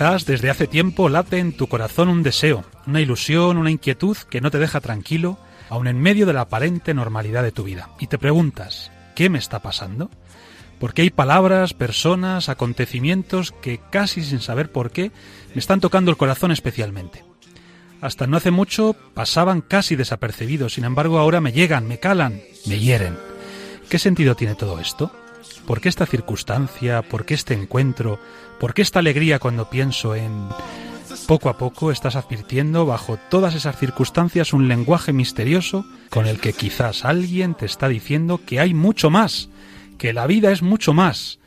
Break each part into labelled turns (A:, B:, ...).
A: Quizás desde hace tiempo late en tu corazón un deseo, una ilusión, una inquietud que no te deja tranquilo, aun en medio de la aparente normalidad de tu vida. Y te preguntas, ¿qué me está pasando? Porque hay palabras, personas, acontecimientos que casi sin saber por qué me están tocando el corazón especialmente. Hasta no hace mucho pasaban casi desapercibidos, sin embargo ahora me llegan, me calan, me hieren. ¿Qué sentido tiene todo esto? ¿Por qué esta circunstancia? ¿Por qué este encuentro? ¿Por qué esta alegría cuando pienso en... Poco a poco estás advirtiendo bajo todas esas circunstancias un lenguaje misterioso con el que quizás alguien te está diciendo que hay mucho más, que la vida es mucho más,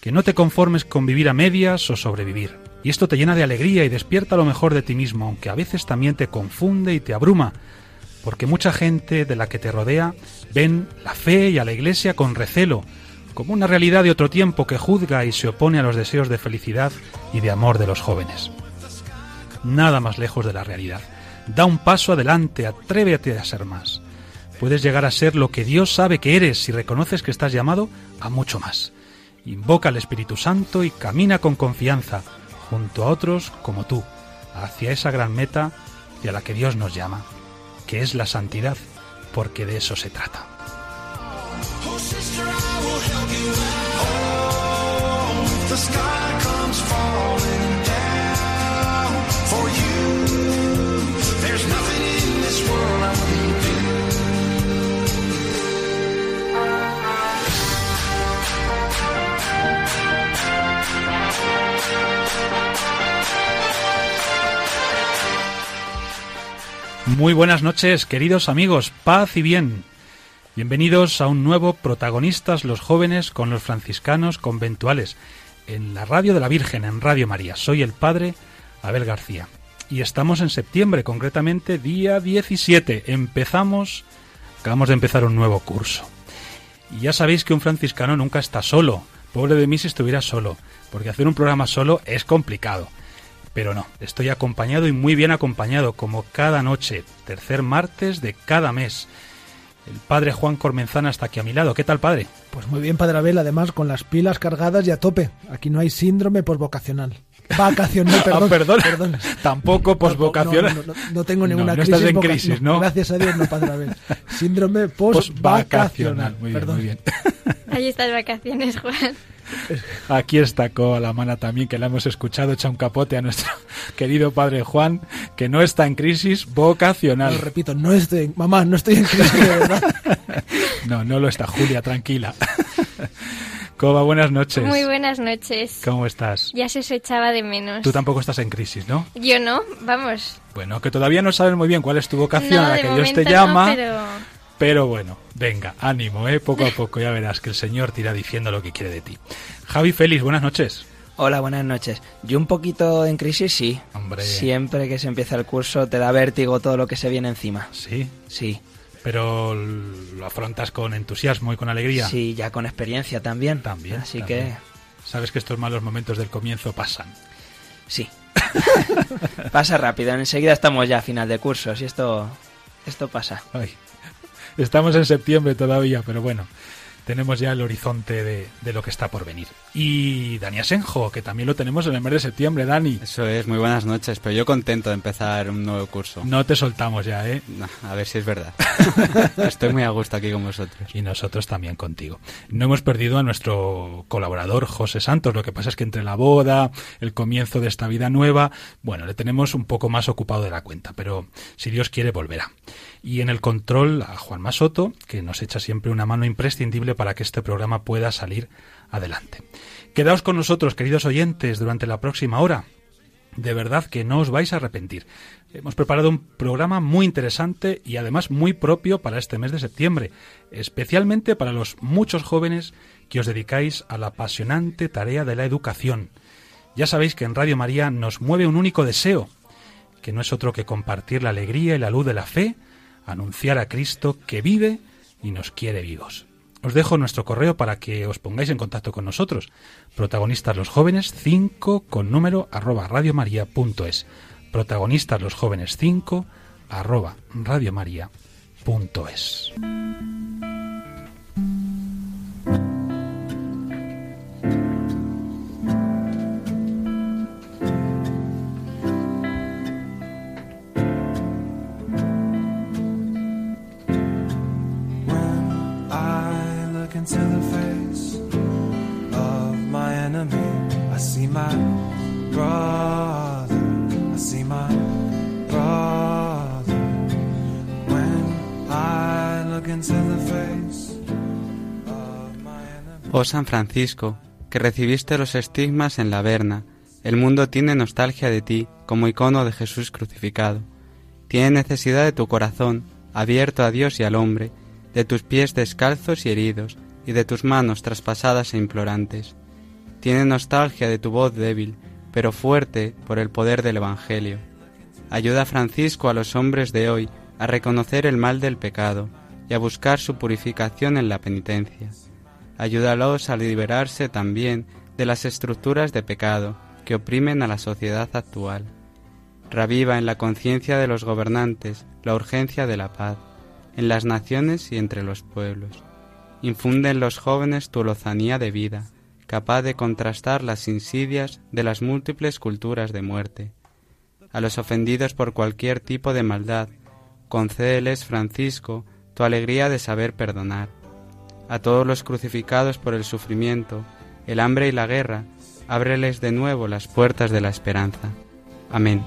A: que no te conformes con vivir a medias o sobrevivir. Y esto te llena de alegría y despierta lo mejor de ti mismo, aunque a veces también te confunde y te abruma, porque mucha gente de la que te rodea ven la fe y a la iglesia con recelo, como una realidad de otro tiempo que juzga y se opone a los deseos de felicidad y de amor de los jóvenes. Nada más lejos de la realidad. Da un paso adelante, atrévete a ser más. Puedes llegar a ser lo que Dios sabe que eres si reconoces que estás llamado a mucho más. Invoca al Espíritu Santo y camina con confianza, junto a otros como tú, hacia esa gran meta de a la que Dios nos llama, que es la santidad, porque de eso se trata. Muy buenas noches, queridos amigos, paz y bien. Bienvenidos a un nuevo Protagonistas los jóvenes con los franciscanos conventuales en la radio de la Virgen, en Radio María. Soy el padre Abel García. Y estamos en septiembre, concretamente día 17. Empezamos, acabamos de empezar un nuevo curso. Y ya sabéis que un franciscano nunca está solo. Pobre de mí si estuviera solo, porque hacer un programa solo es complicado. Pero no, estoy acompañado y muy bien acompañado, como cada noche, tercer martes de cada mes. El padre Juan Cormenzana está aquí a mi lado. ¿Qué tal, padre?
B: Pues muy bien, Padre Abel, además con las pilas cargadas y a tope. Aquí no hay síndrome posvocacional. Vacacional, perdón.
A: Ah, perdón.
B: perdón.
A: Tampoco posvocacional.
B: No, no, no, no tengo ninguna
A: No, no
B: crisis.
A: estás en crisis, ¿no?
B: Gracias a Dios, no, Padre Abel. Síndrome
A: Posvacacional.
B: posvacacional.
A: Muy bien,
B: perdón.
A: muy bien.
C: Ahí estás vacaciones, Juan.
A: Aquí está Coalamana también, que la hemos escuchado, echa un capote a nuestro querido padre Juan, que no está en crisis vocacional.
B: Lo repito, no estoy, en- mamá, no estoy en crisis, de verdad.
A: No, no lo está, Julia, tranquila. Coba, buenas noches.
C: Muy buenas noches.
A: ¿Cómo estás?
C: Ya se os echaba de menos.
A: Tú tampoco estás en crisis, ¿no?
C: Yo no, vamos.
A: Bueno, que todavía no sabes muy bien cuál es tu vocación
C: no,
A: a la que Dios te llama,
C: no, pero
A: pero bueno, venga, ánimo, ¿eh? Poco a poco ya verás que el Señor te irá diciendo lo que quiere de ti. Javi Félix, buenas noches.
D: Hola, buenas noches. Yo un poquito en crisis, sí.
A: Hombre.
D: Siempre que se empieza el curso te da vértigo todo lo que se viene encima.
A: Sí,
D: Sí.
A: Pero lo afrontas con entusiasmo y con alegría.
D: Sí, ya con experiencia también.
A: También.
D: Así
A: también. Sabes que estos malos momentos del comienzo pasan.
D: que sí. pasa rápido. Enseguida estamos ya a final de cursos y esto esto pasa.
A: Ay, estamos en septiembre todavía, pero bueno, tenemos ya el horizonte de, de lo que está por venir. Y Dani Asenjo, que también lo tenemos en el mes de septiembre, Dani.
E: Eso es, muy buenas noches, pero yo contento de empezar un nuevo curso.
A: No te soltamos ya, ¿eh?
E: No, a ver si es verdad. Estoy muy a gusto aquí con vosotros.
A: Y nosotros también contigo. No hemos perdido a nuestro colaborador José Santos, lo que pasa es que entre la boda, el comienzo de esta vida nueva, bueno, le tenemos un poco más ocupado de la cuenta, pero si Dios quiere volverá. Y en el control a Juan Masoto, que nos echa siempre una mano imprescindible para que este programa pueda salir adelante. Quedaos con nosotros, queridos oyentes, durante la próxima hora. De verdad que no os vais a arrepentir. Hemos preparado un programa muy interesante y además muy propio para este mes de septiembre, especialmente para los muchos jóvenes que os dedicáis a la apasionante tarea de la educación. Ya sabéis que en Radio María nos mueve un único deseo, que no es otro que compartir la alegría y la luz de la fe, anunciar a Cristo que vive y nos quiere vivos. Os dejo nuestro correo para que os pongáis en contacto con nosotros. Protagonistas los jóvenes 5 con número arroba radiomaria.es. Protagonistas los jóvenes 5 arroba radiomaria.es.
E: Oh San Francisco, que recibiste los estigmas en la Verna, el mundo tiene nostalgia de ti como icono de Jesús crucificado. Tiene necesidad de tu corazón, abierto a Dios y al hombre, de tus pies descalzos y heridos, y de tus manos traspasadas e implorantes. Tiene nostalgia de tu voz débil, pero fuerte por el poder del Evangelio. Ayuda a Francisco a los hombres de hoy a reconocer el mal del pecado y a buscar su purificación en la penitencia. Ayúdalos a liberarse también de las estructuras de pecado que oprimen a la sociedad actual. Reviva en la conciencia de los gobernantes la urgencia de la paz, en las naciones y entre los pueblos. Infunde en los jóvenes tu lozanía de vida, capaz de contrastar las insidias de las múltiples culturas de muerte. A los ofendidos por cualquier tipo de maldad, concédeles, Francisco, tu alegría de saber perdonar. A todos los crucificados por el sufrimiento, el hambre y la guerra, ábreles de nuevo las puertas de la esperanza. Amén.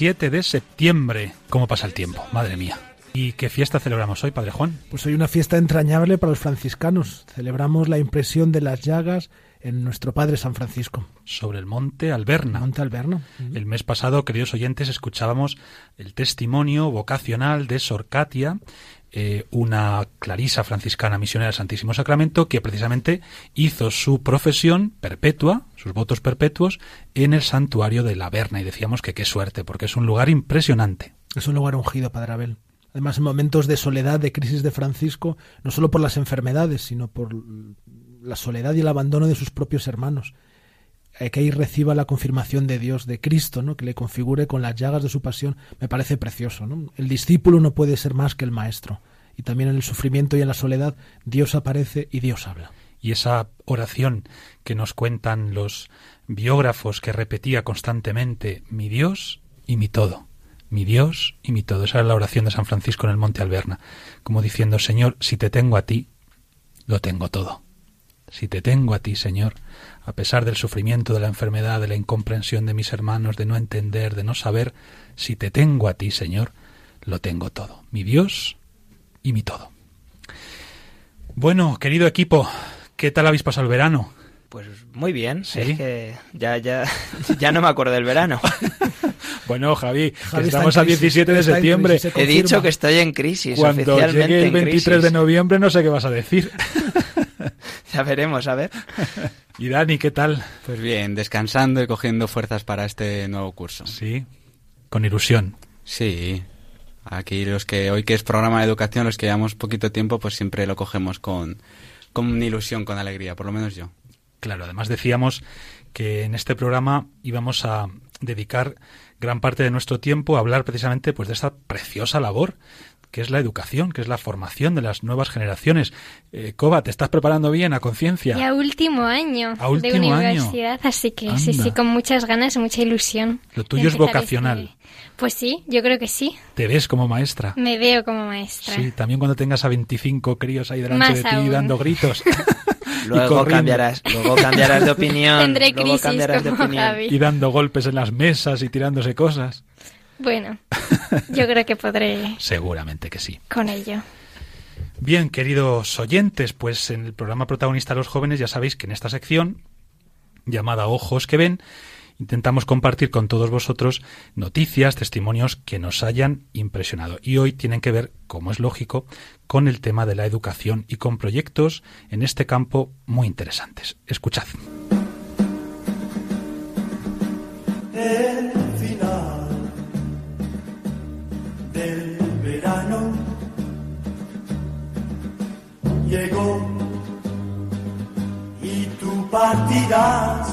A: 17 de septiembre. ¿Cómo pasa el tiempo? Madre mía. ¿Y qué fiesta celebramos hoy, Padre Juan?
B: Pues hoy una fiesta entrañable para los franciscanos. Celebramos la impresión de las llagas en nuestro Padre San Francisco.
A: Sobre el monte Alberna.
B: Monte Alberno.
A: El mes pasado, queridos oyentes, escuchábamos el testimonio vocacional de Sor Katia, eh, una clarisa franciscana misionera del Santísimo Sacramento, que precisamente hizo su profesión perpetua, sus votos perpetuos, en el santuario de la Verna. Y decíamos que qué suerte, porque es un lugar impresionante.
B: Es un lugar ungido, Padre Abel. Además, en momentos de soledad, de crisis de Francisco, no solo por las enfermedades, sino por la soledad y el abandono de sus propios hermanos. Eh, Que ahí reciba la confirmación de Dios, de Cristo, ¿no? que le configure con las llagas de su pasión, me parece precioso. El discípulo no puede ser más que el maestro. Y también en el sufrimiento y en la soledad, Dios aparece y Dios habla.
A: y esa oración que nos cuentan los biógrafos que repetía constantemente mi Dios y mi todo, mi Dios y mi todo. Esa era la oración de San Francisco en el Monte Alberna, como diciendo, Señor, si te tengo a ti, lo tengo todo. Si te tengo a ti, Señor, a pesar del sufrimiento, de la enfermedad, de la incomprensión de mis hermanos, de no entender, de no saber, si te tengo a ti, Señor, lo tengo todo. Mi Dios y mi todo. Bueno, querido equipo, ¿qué tal habéis pasado el verano?
D: Pues muy bien,
A: ¿Sí?
D: es que ya, ya, ya no me acuerdo del verano.
A: Bueno, Javi, estamos a
B: crisis,
A: 17 de septiembre.
B: crisis, se
D: He dicho que estoy en crisis,
A: Cuando
D: oficialmente
A: llegue el
D: en
A: 23
D: crisis.
A: de noviembre no sé qué vas a decir.
D: Ya veremos, a ver.
A: Y Dani, ¿qué tal?
E: Pues bien, descansando y cogiendo fuerzas para este nuevo curso.
A: Sí, con ilusión.
E: Sí. Aquí los que hoy que es programa de educación, los que llevamos poquito tiempo, pues siempre lo cogemos con, con ilusión, con alegría, por lo menos yo.
A: Claro, además decíamos que en este programa íbamos a dedicar gran parte de nuestro tiempo a hablar precisamente pues de esta preciosa labor que es la educación, que es la formación de las nuevas generaciones. Eh, Coba, ¿te estás preparando bien a conciencia?
C: Ya último año
A: A último
C: de
A: año.
C: universidad, así que sí,
A: Anda.
C: sí, con muchas ganas, mucha ilusión.
A: Lo
C: de
A: tuyo es
C: empezar
A: vocacional.
C: este- Pues sí, yo creo que sí.
A: ¿Te ves como maestra?
C: Me veo como maestra.
A: Sí, también cuando tengas a 25 críos ahí delante
C: Más
A: de ti
C: aún.
A: dando gritos.
D: Luego cambiarás, luego cambiarás de opinión.
C: Tendré
D: luego
C: crisis
D: cambiarás de
C: como
D: opinión.
C: Javi.
A: Y dando golpes en las mesas y tirándose cosas.
C: Bueno, yo creo que podré
A: Seguramente que sí.
C: con ello.
A: Bien, queridos oyentes, pues en el programa protagonista de los jóvenes ya sabéis que en esta sección, llamada Ojos que ven, intentamos compartir con todos vosotros noticias, testimonios que nos hayan impresionado. Y hoy tienen que ver, como es lógico, con el tema de la educación y con proyectos en este campo muy interesantes. Escuchad.
F: el final del verano llegó y tú partirás.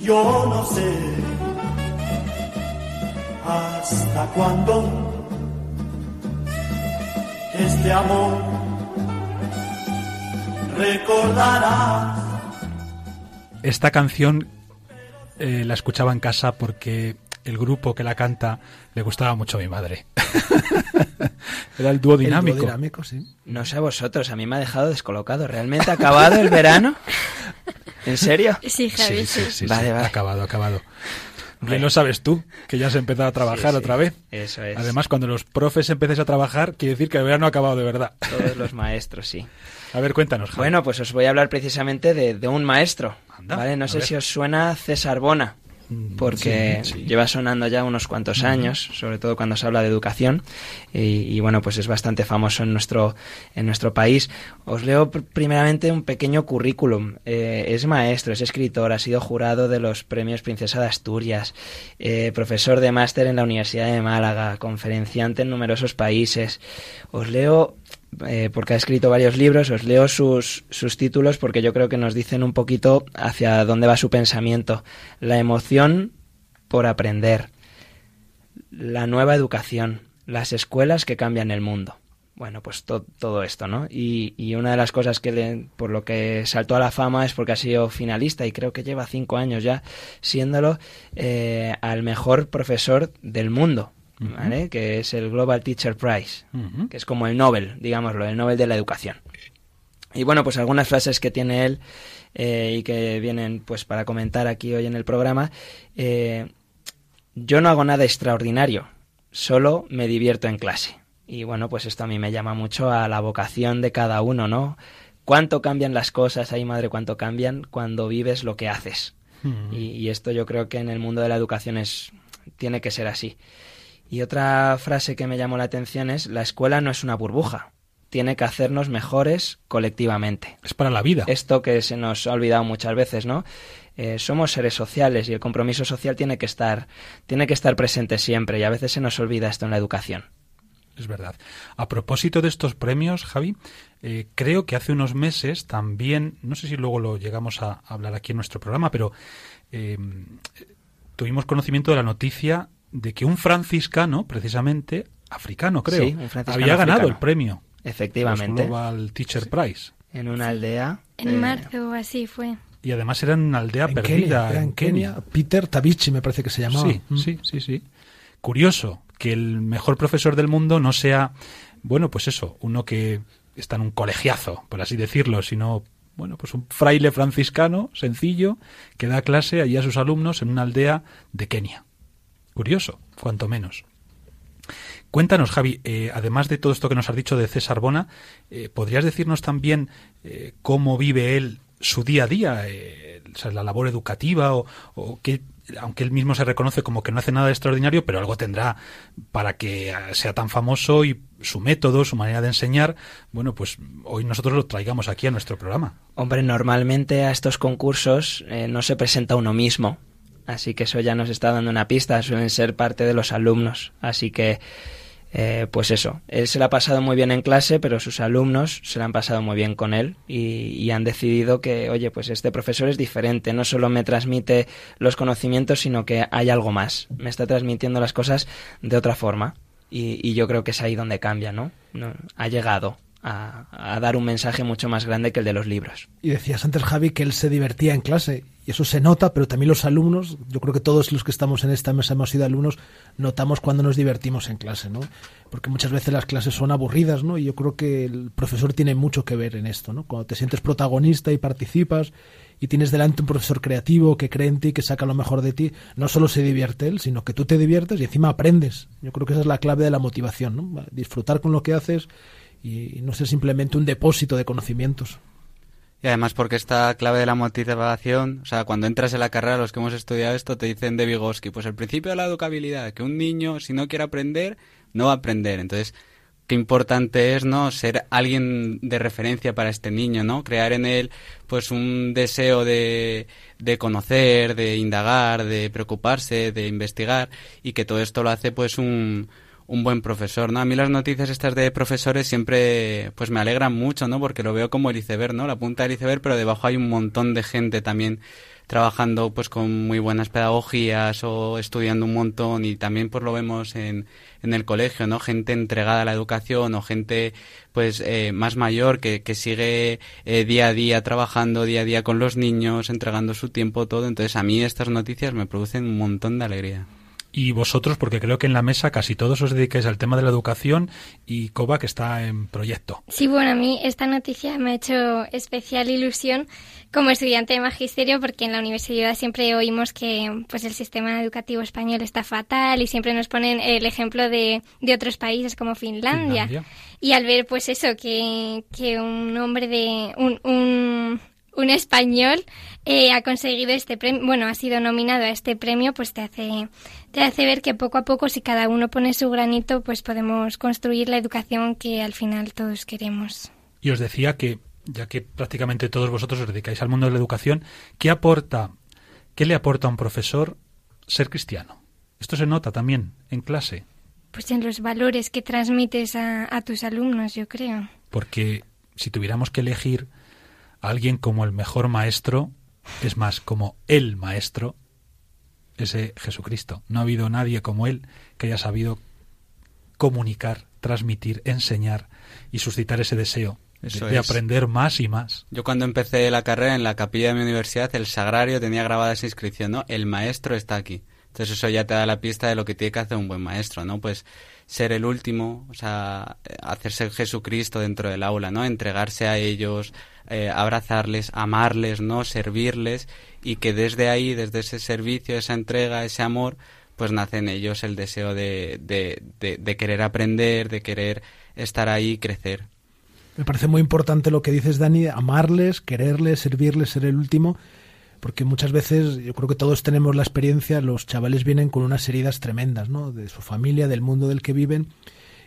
F: Yo no sé hasta cuándo este amor recordarás.
A: Esta canción eh, la escuchaba en casa porque el grupo que la canta le gustaba mucho a mi madre. Era el dúo
B: El dúo
A: dinámico.
B: dinámico, sí.
D: No sé a vosotros, a mí me ha dejado descolocado. ¿Realmente ha acabado el verano? ¿En serio?
C: Sí, Javi,
A: Sí, sí,
C: sí.
A: sí,
D: Vale,
A: sí,
D: vale.
A: acabado, acabado. Bien lo sabes tú, que ya has empezado a trabajar
D: Sí, sí,
A: otra vez.
D: Eso es.
A: Además, cuando los profes empecéis a trabajar, quiere decir que el verano ha acabado de verdad.
D: Todos los maestros, sí.
A: A ver, cuéntanos, Javi.
D: Bueno, pues os voy a hablar precisamente de, de un maestro.
A: Anda,
D: ¿vale? No sé
A: ver.
D: si os suena César Bona. Porque
A: sí, sí.
D: lleva sonando ya unos cuantos años, sobre todo cuando se habla de educación, y, y bueno, pues es bastante famoso en nuestro, en nuestro país. Os leo pr- primeramente un pequeño currículum. Eh, es maestro, es escritor, ha sido jurado de los premios Princesa de Asturias, eh, profesor de máster en la Universidad de Málaga, conferenciante en numerosos países. Os leo eh, porque ha escrito varios libros, os leo sus, sus títulos porque yo creo que nos dicen un poquito hacia dónde va su pensamiento. La emoción por aprender, la nueva educación, las escuelas que cambian el mundo. Bueno, pues to- todo esto, ¿no? Y, y una de las cosas que le, por lo que saltó a la fama es porque ha sido finalista y creo que lleva cinco años ya siéndolo eh, al mejor profesor del mundo, ¿vale? Que es el Global Teacher Prize que es como el Nobel, digámoslo, el Nobel de la educación. Y bueno, pues algunas frases que tiene él eh, y que vienen pues para comentar aquí hoy en el programa. eh, yo no hago nada extraordinario, solo me divierto en clase. Y bueno, pues esto a mí me llama mucho a la vocación de cada uno, ¿no? Cuánto cambian las cosas, ay madre, cuánto cambian cuando vives lo que haces. Y, y esto yo creo que en el mundo de la educación es tiene que ser así. Y otra frase que me llamó la atención es la escuela no es una burbuja, tiene que hacernos mejores colectivamente.
A: Es para la vida.
D: Esto que se nos ha olvidado muchas veces, ¿no? Eh, somos seres sociales y el compromiso social tiene que estar tiene que estar presente siempre y a veces se nos olvida esto en la educación.
A: Es verdad. A propósito de estos premios, Javi, eh, creo que hace unos meses también, no sé si luego lo llegamos a hablar aquí en nuestro programa, pero eh, tuvimos conocimiento de la noticia de que un franciscano, precisamente, africano creo,
D: Sí, un franciscano
A: había ganado
D: africano.
A: el premio.
D: Efectivamente,
A: Global Teacher Prize.
D: en una aldea
C: En
D: eh,
C: marzo así fue.
A: Y además era en una aldea
B: En
A: perdida
B: Kenia, era
A: en
B: en Kenia. Peter Tabichi me parece que se llamaba.
A: Sí,
B: Mm.
A: sí, sí, sí. Curioso que el mejor profesor del mundo no sea, bueno, pues eso, uno que está en un colegiazo, por así decirlo, sino, bueno, pues un fraile franciscano sencillo que da clase allí a sus alumnos en una aldea de Kenia. Curioso, cuanto menos. Cuéntanos, Javi, eh, además de todo esto que nos has dicho de César Bona, eh, ¿podrías decirnos también eh, cómo vive él su día a día, la labor educativa o, qué aunque él mismo se reconoce como que no hace nada de extraordinario, pero algo tendrá para que eh, sea tan famoso y su método, su manera de enseñar, bueno, pues hoy nosotros lo traigamos aquí a nuestro programa.
D: Hombre, normalmente a estos concursos no se presenta uno mismo, así que eso ya nos está dando una pista, suelen ser parte de los alumnos, así que eh, pues eso, él se lo ha pasado muy bien en clase, pero sus alumnos se lo han pasado muy bien con él y, y, han decidido que, oye, pues este profesor es diferente, no solo me transmite los conocimientos, sino que hay algo más, me está transmitiendo las cosas de otra forma. Y, y yo creo que es ahí donde cambia, no ha llegado a, dar un mensaje mucho más grande que el de los libros.
B: Y decías antes, Javi, que él se divertía en clase, y eso se nota, pero también los alumnos, yo creo que todos los que estamos en esta mesa hemos sido alumnos, notamos cuando nos divertimos en clase, ¿no? Porque muchas veces las clases son aburridas, ¿no? Y yo creo que el profesor tiene mucho que ver en esto, ¿no? Cuando te sientes protagonista y participas y tienes delante un profesor creativo que cree en ti, que saca lo mejor de ti, no solo se divierte él, sino que tú te diviertes y encima aprendes. Yo creo que esa es la clave de la motivación, ¿no? Disfrutar con lo que haces y no ser simplemente un depósito de conocimientos.
E: Y además porque esta clave de la motivación, o sea, cuando entras en la carrera, los que hemos estudiado esto te dicen de Vygotsky, pues el principio de la educabilidad, que un niño si no quiere aprender, no va a aprender. Entonces, qué importante es, ¿no? Ser alguien de referencia para este niño, ¿no? Crear en él, pues, un deseo de, de conocer, de indagar, de preocuparse, de investigar, y que todo esto lo hace, pues, un, un buen profesor, ¿no? A mí las noticias estas de profesores siempre pues me alegran mucho, ¿no? Porque lo veo como el iceberg, ¿no? La punta del iceberg, pero debajo hay un montón de gente también trabajando pues con muy buenas pedagogías o estudiando un montón y también pues lo vemos en, en el colegio, ¿no? Gente entregada a la educación o gente pues eh, más mayor que, que sigue eh, día a día trabajando día a día con los niños, entregando su tiempo, todo. Entonces a mí estas noticias me producen un montón de alegría
A: y vosotros, porque creo que en la mesa casi todos os dedicáis al tema de la educación y Coba que está en proyecto.
C: Sí, bueno, a mí esta noticia me ha hecho especial ilusión como estudiante de magisterio porque en la universidad siempre oímos que pues el sistema educativo español está fatal y siempre nos ponen el ejemplo de, de otros países como Finlandia. Finlandia. Y al ver pues eso, que, que un hombre de... un, un un español eh, ha conseguido este premio, bueno, ha sido nominado a este premio, pues te hace, te hace ver que poco a poco, si cada uno pone su granito, pues podemos construir la educación que al final todos queremos.
A: Y os decía que, ya que prácticamente todos vosotros os dedicáis al mundo de la educación, ¿qué aporta, qué le aporta a un profesor ser cristiano? Esto se nota también en clase.
C: Pues en los valores que transmites a, a tus alumnos, yo creo.
A: Porque si tuviéramos que elegir alguien como el mejor maestro, es más, como el maestro, ese Jesucristo. No ha habido nadie como él que haya sabido comunicar, transmitir, enseñar y suscitar ese deseo de, de, aprender más y más.
E: Yo cuando empecé la carrera en la capilla de mi universidad, el sagrario tenía grabada esa inscripción, ¿no? El maestro está aquí. Entonces eso ya te da la pista de lo que tiene que hacer un buen maestro, ¿no? Pues ser el último, o sea, hacerse Jesucristo dentro del aula, ¿no? Entregarse a ellos, eh, abrazarles, amarles, ¿no? Servirles y que desde ahí, desde ese servicio, esa entrega, ese amor, pues nace en ellos el deseo de, de, querer aprender, de querer estar ahí crecer.
B: Me parece muy importante lo que dices, Dani, amarles, quererles, servirles, ser el último porque muchas veces yo creo que todos tenemos la experiencia, los chavales vienen con unas heridas tremendas, ¿no? De su familia, del mundo del que viven,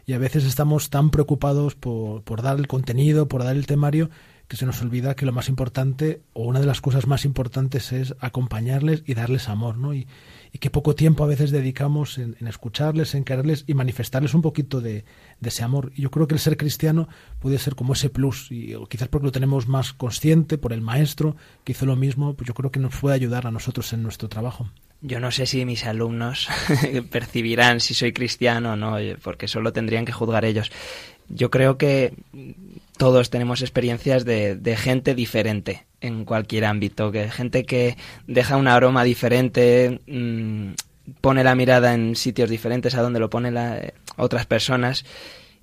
B: y a veces estamos tan preocupados por, por dar el contenido, por dar el temario, que se nos olvida que lo más importante, o una de las cosas más importantes, es acompañarles y darles amor, ¿no? Y, y que poco tiempo a veces dedicamos en, escucharles, en quererles y manifestarles un poquito de, de, ese amor. Y yo creo que el ser cristiano puede ser como ese plus, y quizás porque lo tenemos más consciente por el maestro que hizo lo mismo, pues yo creo que nos puede ayudar a nosotros en nuestro trabajo.
D: Yo no sé si mis alumnos percibirán si soy cristiano o no, porque solo tendrían que juzgar ellos. Yo creo que todos tenemos experiencias de, gente diferente en cualquier ámbito, que gente que deja un aroma diferente, mmm, pone la mirada en sitios diferentes a donde lo ponen la, eh, otras personas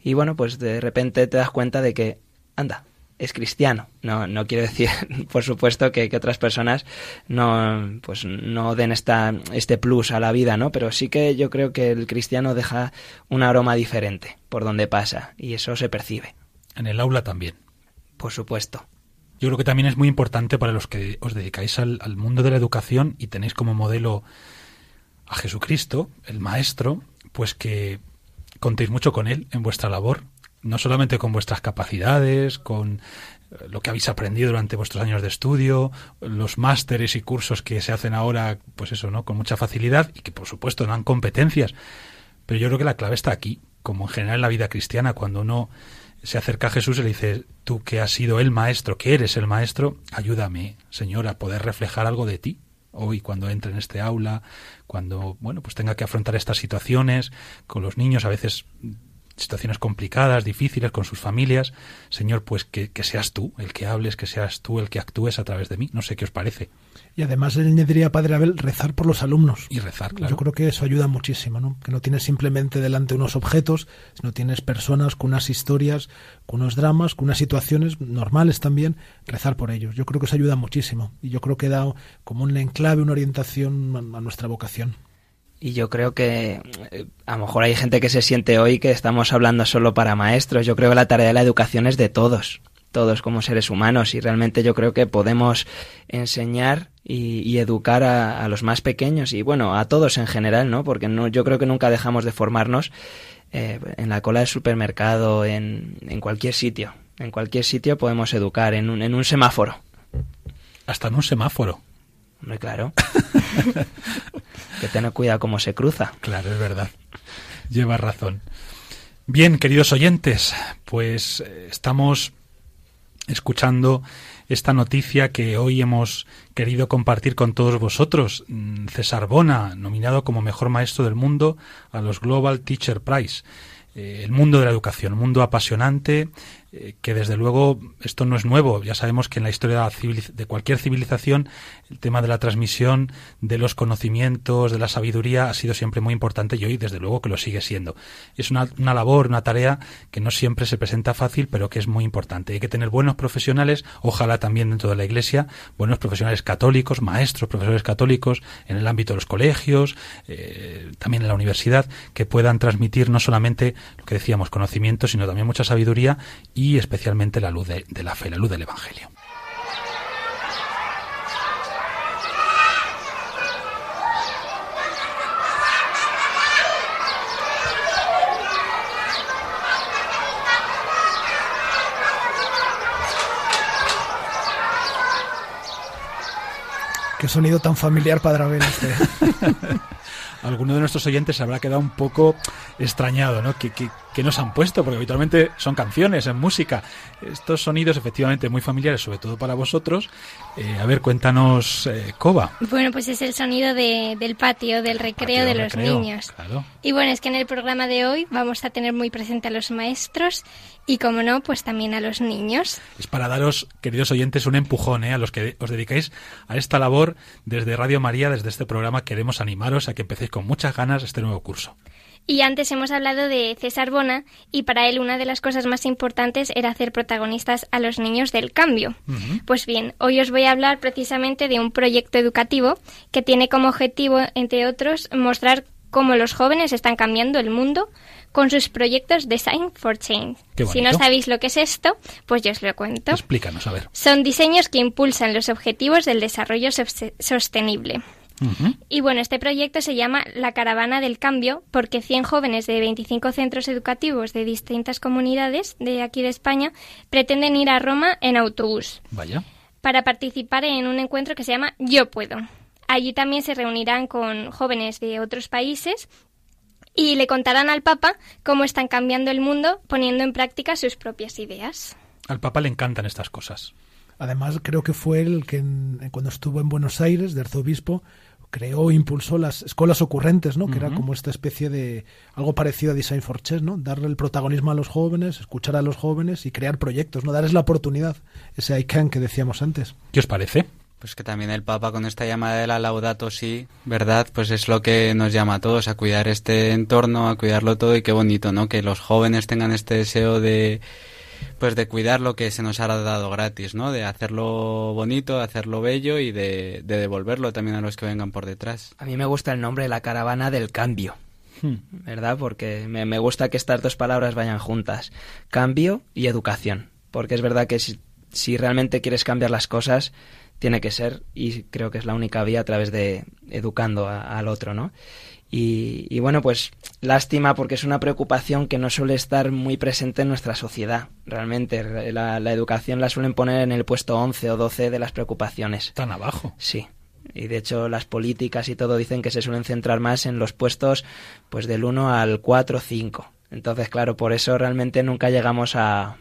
D: y bueno, pues de repente te das cuenta de que, anda, es cristiano. No, no quiero decir, por supuesto, que, que, otras personas no, pues no den esta, este plus a la vida, ¿no? Pero sí que yo creo que el cristiano deja un aroma diferente por donde pasa y eso se percibe.
A: En el aula también.
D: Por supuesto.
A: Yo creo que también es muy importante para los que os dedicáis al, al mundo de la educación y tenéis como modelo a Jesucristo, el Maestro, pues que contéis mucho con Él en vuestra labor, no solamente con vuestras capacidades, con eh, lo que habéis aprendido durante vuestros años de estudio, los másteres y cursos que se hacen ahora, pues eso, ¿no? Con mucha facilidad y que por supuesto dan competencias. Pero yo creo que la clave está aquí, como en general en la vida cristiana, cuando uno se acerca a Jesús y le dice, tú que has sido el maestro, que eres el maestro, ayúdame, Señor, a poder reflejar algo de ti hoy cuando entre en este aula, cuando, bueno, pues tenga que afrontar estas situaciones con los niños, a veces situaciones complicadas, difíciles con sus familias. Señor, pues que, que seas tú el que hables, que seas tú el que actúes a través de mí. No sé qué os parece.
B: Y además él añadiría, Padre Abel, rezar por los alumnos.
A: Y rezar, claro.
B: Yo creo que eso ayuda muchísimo, ¿no? Que no tienes simplemente delante unos objetos, sino tienes personas con unas historias, con unos dramas, con unas situaciones normales también, rezar por ellos. Yo creo que eso ayuda muchísimo. Y yo creo que da como un enclave, una orientación a nuestra vocación.
D: Y yo creo que eh, a lo mejor hay gente que se siente hoy que estamos hablando solo para maestros. Yo creo que la tarea de la educación es de todos, todos como seres humanos. Y realmente yo creo que podemos enseñar y, y educar a, a, los más pequeños y bueno, a todos en general, ¿no? Porque no, yo creo que nunca dejamos de formarnos eh, en la cola del supermercado, en, en cualquier sitio. En cualquier sitio podemos educar, en un, en un semáforo.
A: Hasta en un semáforo.
D: Hombre, claro. que tener cuidado cómo se cruza.
A: Claro, es verdad. Lleva razón. Bien, queridos oyentes, pues eh, estamos escuchando esta noticia que hoy hemos querido compartir con todos vosotros. Mm, César Bona, nominado como mejor maestro del mundo a los Global Teacher Prize. Eh, el mundo de la educación, un mundo apasionante, eh, que desde luego esto no es nuevo. Ya sabemos que en la historia de cualquier civilización el tema de la transmisión de los conocimientos, de la sabiduría, ha sido siempre muy importante y hoy desde luego que lo sigue siendo. Es una, una labor, una tarea que no siempre se presenta fácil, pero que es muy importante. Hay que tener buenos profesionales, ojalá también dentro de la Iglesia, buenos profesionales católicos, maestros, profesores católicos, en el ámbito de los colegios, eh, también en la universidad, que puedan transmitir no solamente lo que decíamos, conocimiento, sino también mucha sabiduría especialmente la luz de, de la fe, la luz del Evangelio.
B: Qué sonido tan familiar, Padre Abel. Este.
A: Alguno de nuestros oyentes se habrá quedado un poco extrañado, ¿no? ¿Qué, qué, qué nos han puesto? Porque habitualmente son canciones, en música. Estos sonidos efectivamente muy familiares, sobre todo para vosotros. Eh, a ver, cuéntanos, eh, Coba.
C: Bueno, pues es el sonido de, del patio, del recreo
A: Patio,
C: de los
A: recreo,
C: niños.
A: claro.
C: Y bueno, es que en el programa de hoy vamos a tener muy presente a los maestros y, como no, pues también a los niños.
A: Es para daros, queridos oyentes, un empujón ¿eh? a los que os dedicáis a esta labor desde Radio María, desde este programa. Queremos animaros a que empecéis con muchas ganas este nuevo curso.
C: Y antes hemos hablado de César Bona y para él una de las cosas más importantes era hacer protagonistas a los niños del cambio.
A: Uh -huh.
C: Pues bien, hoy os voy a hablar precisamente de un proyecto educativo que tiene como objetivo, entre otros, mostrar cómo los jóvenes están cambiando el mundo con sus proyectos Design for Change. Si no sabéis lo que es esto, pues yo os lo cuento.
A: Explícanos, a ver.
C: Son diseños que impulsan los objetivos del desarrollo sostenible.
A: Uh -huh.
C: Y bueno, este proyecto se llama La Caravana del Cambio porque 100 jóvenes de 25 centros educativos de distintas comunidades de aquí de España pretenden ir a Roma en autobús.
A: Vaya.
C: Para participar en un encuentro que se llama Yo Puedo. Allí también se reunirán con jóvenes de otros países y le contarán al Papa cómo están cambiando el mundo poniendo en práctica sus propias ideas.
A: Al Papa le encantan estas cosas.
B: Además, creo que fue él que en, cuando estuvo en Buenos Aires, de arzobispo, creó e impulsó las escuelas ocurrentes, ¿no? Que uh -huh. era como esta especie de algo parecido a Design for Chess, ¿no? Darle el protagonismo a los jóvenes, escuchar a los jóvenes y crear proyectos, ¿no? Darles la oportunidad, ese ICANN que decíamos antes.
A: ¿Qué os parece?
E: Pues que también el Papa con esta llamada de la Laudato Si, ¿verdad? Pues es lo que nos llama a todos, a cuidar este entorno, a cuidarlo todo y qué bonito, ¿no? Que los jóvenes tengan este deseo de pues de cuidar lo que se nos ha dado gratis, ¿no? De hacerlo bonito, de hacerlo bello y de, de, devolverlo también a los que vengan por detrás.
D: A mí me gusta el nombre La Caravana del Cambio, hmm. ¿verdad? Porque me, me, gusta que estas dos palabras vayan juntas, cambio y educación, porque es verdad que si si realmente quieres cambiar las cosas, tiene que ser, y creo que es la única vía a través de educando a- al otro, ¿no? Y, y bueno, pues lástima porque es una preocupación que no suele estar muy presente en nuestra sociedad. Realmente, la, la educación la suelen poner en el puesto 11 o 12 de las preocupaciones.
A: Tan abajo.
D: Sí. Y de hecho las políticas y todo dicen que se suelen centrar más en los puestos pues del 1 al 4 o 5. Entonces, claro, por eso realmente nunca llegamos a,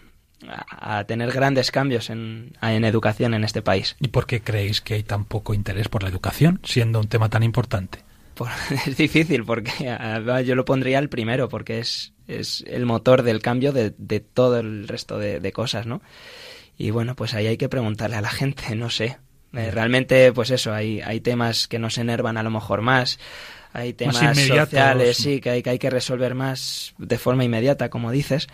D: a, a tener grandes cambios en, en educación en este país.
A: ¿Y por qué creéis que hay tan poco interés por la educación, siendo un tema tan importante?
D: Por- es difícil porque a- yo lo pondría el primero porque es, es el motor del cambio de, de todo el resto de, de cosas, ¿no? Y bueno, pues ahí hay que preguntarle a la gente, no sé. Eh, realmente, pues eso, hay, hay temas que nos enervan a lo mejor más, hay temas sociales, sí, que hay, que hay que resolver más de forma inmediata, como dices.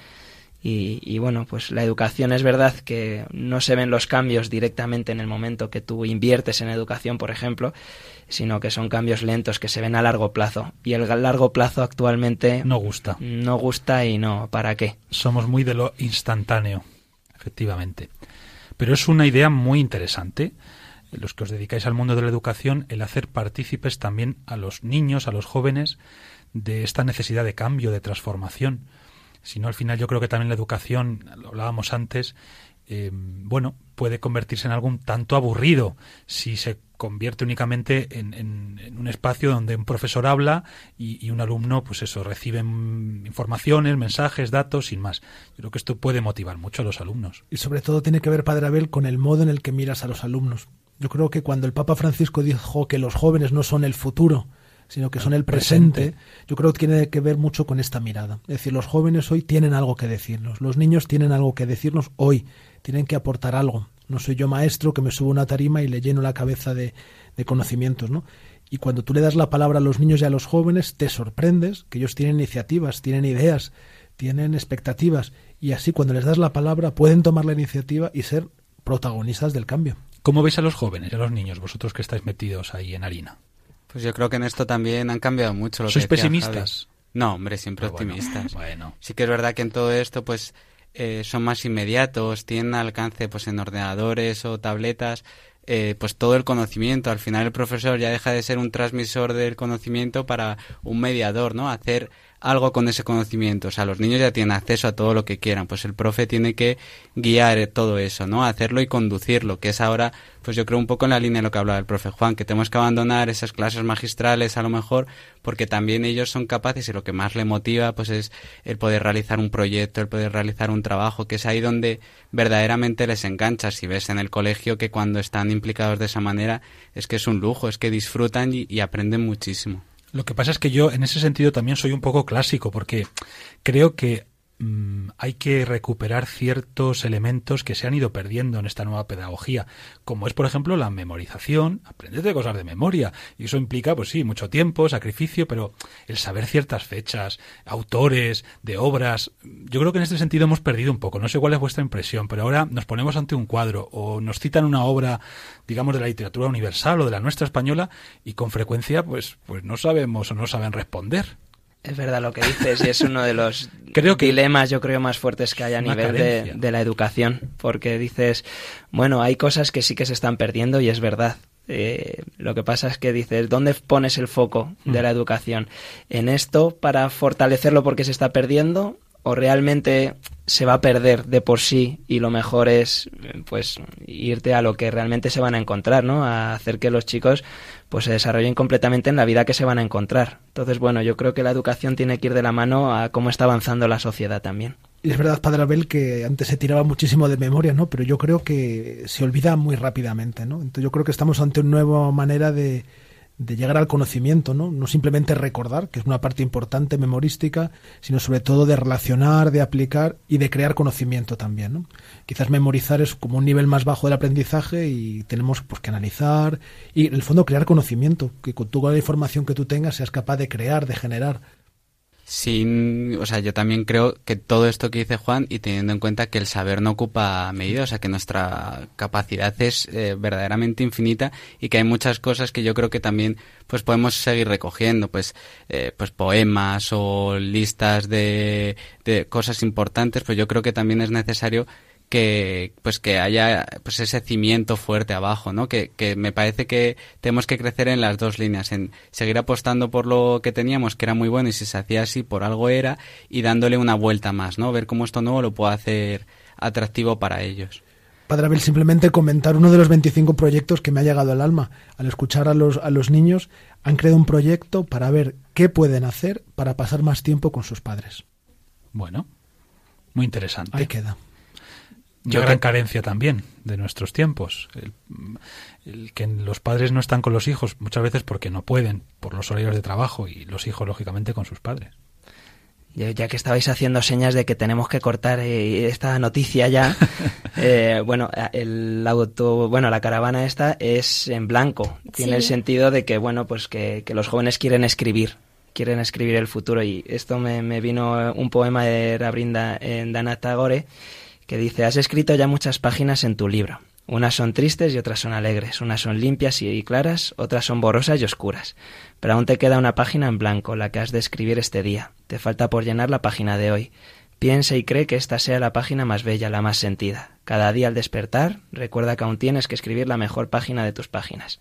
D: Y, y bueno, pues la educación es verdad que no se ven los cambios directamente en el momento que tú inviertes en educación, por ejemplo, sino que son cambios lentos que se ven a largo plazo. Y el largo plazo actualmente
A: No gusta.
D: no gusta y no, ¿para qué?
A: Somos muy de lo instantáneo, efectivamente. Pero es una idea muy interesante, los que os dedicáis al mundo de la educación, el hacer partícipes también a los niños, a los jóvenes, de esta necesidad de cambio, de transformación. Si no, al final yo creo que también la educación, lo hablábamos antes, eh, bueno, puede convertirse en algo un tanto aburrido si se convierte únicamente en, un espacio donde un profesor habla y, un alumno, pues eso, recibe mm, informaciones, mensajes, datos, sin más. Yo creo que esto puede motivar mucho a los alumnos.
B: Y sobre todo tiene que ver, Padre Abel, con el modo en el que miras a los alumnos. Yo creo que cuando el Papa Francisco dijo que los jóvenes no son el futuro, sino que son el presente, yo creo que tiene que ver mucho con esta mirada. Es decir, los jóvenes hoy tienen algo que decirnos, los niños tienen algo que decirnos hoy, tienen que aportar algo. No soy yo maestro que me subo a una tarima y le lleno la cabeza de, de conocimientos, ¿no? Y cuando tú le das la palabra a los niños y a los jóvenes, te sorprendes que ellos tienen iniciativas, tienen ideas, tienen expectativas, y así cuando les das la palabra pueden tomar la iniciativa y ser protagonistas del cambio.
A: ¿Cómo veis a los jóvenes y a los niños, vosotros que estáis metidos ahí en harina?
E: Pues yo creo que en esto también han cambiado mucho. Lo que
A: ¿Sois
E: decía
A: pesimistas?
E: Javi. No, hombre, siempre
A: bueno,
E: optimistas.
A: bueno.
E: Sí que es verdad que en todo esto, pues, eh, son más inmediatos, tienen alcance, pues, en ordenadores o tabletas, eh, pues todo el conocimiento. Al final el profesor ya deja de ser un transmisor del conocimiento para un mediador, ¿no? Hacer algo con ese conocimiento. O sea, los niños ya tienen acceso a todo lo que quieran. Pues el profe tiene que guiar todo eso, ¿no? Hacerlo y conducirlo, que es ahora, pues yo creo un poco en la línea de lo que hablaba el profe Juan, que tenemos que abandonar esas clases magistrales a lo mejor, porque también ellos son capaces y lo que más le motiva, pues es el poder realizar un proyecto, el poder realizar un trabajo, que es ahí donde verdaderamente les engancha. Si ves en el colegio que cuando están implicados de esa manera, es que es un lujo, es que disfrutan y, y aprenden muchísimo.
A: Lo que pasa es que yo en ese sentido también soy un poco clásico porque creo que mm, hay que recuperar ciertos elementos que se han ido perdiendo en esta nueva pedagogía, como es por ejemplo la memorización, aprender de cosas de memoria, y eso implica pues sí, mucho tiempo, sacrificio, pero el saber ciertas fechas, autores, de obras, yo creo que en este sentido hemos perdido un poco, no sé cuál es vuestra impresión, pero ahora nos ponemos ante un cuadro o nos citan una obra, digamos, de la literatura universal o de la nuestra española y con frecuencia pues pues no sabemos o no saben responder.
D: Es verdad lo que dices y es uno de los
A: Creo que-
D: dilemas, yo creo, más fuertes que hay a nivel de, de la educación. Porque dices, bueno, hay cosas que sí que se están perdiendo y es verdad. Eh, lo que pasa es que dices, ¿dónde pones el foco de
A: Mm.
D: la educación? ¿En esto para fortalecerlo porque se está perdiendo? ¿O realmente se va a perder de por sí y lo mejor es pues irte a lo que realmente se van a encontrar, ¿no? A hacer que los chicos pues se desarrollen completamente en la vida que se van a encontrar. Entonces, bueno, yo creo que la educación tiene que ir de la mano a cómo está avanzando la sociedad también.
B: Y es verdad, Padre Abel, que antes se tiraba muchísimo de memoria, ¿no? Pero yo creo que se olvida muy rápidamente, ¿no? Entonces yo creo que estamos ante una nueva manera de, de llegar al conocimiento, ¿no? No simplemente recordar, que es una parte importante memorística, sino sobre todo de relacionar, de aplicar y de crear conocimiento también, ¿no? Quizás memorizar es como un nivel más bajo del aprendizaje y tenemos pues que analizar y en el fondo crear conocimiento, que con toda la información que tú tengas seas capaz de crear, de generar.
E: Sin, o sea, yo también creo que todo esto que dice Juan y teniendo en cuenta que el saber no ocupa medida, o sea, que nuestra capacidad es eh, verdaderamente infinita y que hay muchas cosas que yo creo que también pues podemos seguir recogiendo, pues eh, pues poemas o listas de, de cosas importantes, pues yo creo que también es necesario que pues que haya pues ese cimiento fuerte abajo no que, que me parece que tenemos que crecer en las dos líneas en seguir apostando por lo que teníamos que era muy bueno y si se hacía así por algo era y dándole una vuelta más no ver cómo esto nuevo lo puede hacer atractivo para ellos
B: Padre Abel, simplemente comentar uno de los 25 proyectos que me ha llegado al alma. Al escuchar a los, a los niños, han creado un proyecto para ver qué pueden hacer para pasar más tiempo con sus padres.
A: Bueno, muy interesante.
B: Ahí queda.
D: Yo
A: gran carencia también de nuestros tiempos. El, el que los padres no están con los hijos muchas veces porque no pueden, por los horarios de trabajo, y los hijos, lógicamente, con sus padres.
D: Ya, ya que estabais haciendo señas de que tenemos que cortar eh, esta noticia ya, eh, bueno, el auto, bueno, la caravana esta es en blanco. Tiene
C: Sí.
D: el sentido de que, bueno, pues que, que los jóvenes quieren escribir, quieren escribir el futuro. Y esto me, me vino un poema de Rabrinda en Dana Tagore que dice, has escrito ya muchas páginas en tu libro. Unas son tristes y otras son alegres, unas son limpias y claras, otras son borrosas y oscuras. Pero aún te queda una página en blanco, la que has de escribir este día. Te falta por llenar la página de hoy. Piensa y cree que esta sea la página más bella, la más sentida. Cada día al despertar, recuerda que aún tienes que escribir la mejor página de tus páginas.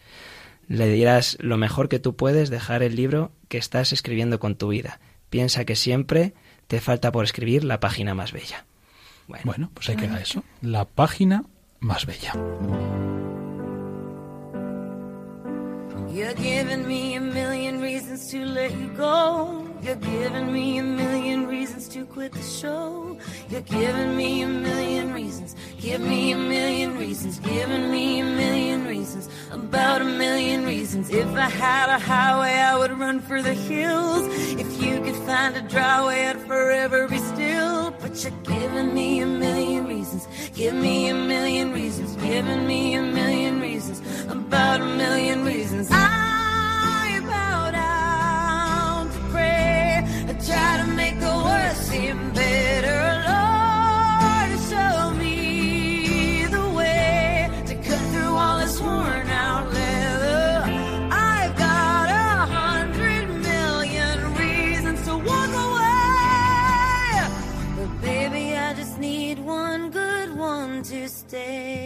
D: Le dirás lo mejor que tú puedes dejar el libro que estás escribiendo con tu vida. Piensa que siempre te falta por escribir la página más bella. Bueno,
A: Bueno, pues ahí queda eso. La página más bella.
G: You're giving me a million reasons to let you go. You're giving me a million reasons to quit the show. You're giving me a million reasons. Give me a million reasons. Giving me a million reasons. About a million reasons. If I had a highway, I would run for the hills. If you could find a dry I'd forever be still. But you're giving me a million reasons. Give me a million reasons. Giving me a million reasons. About a million reasons. I try to make the worst seem better. Lord, show me the way to cut through all this worn out leather. I've got a hundred million reasons to walk away. But baby, I just need one good one to stay.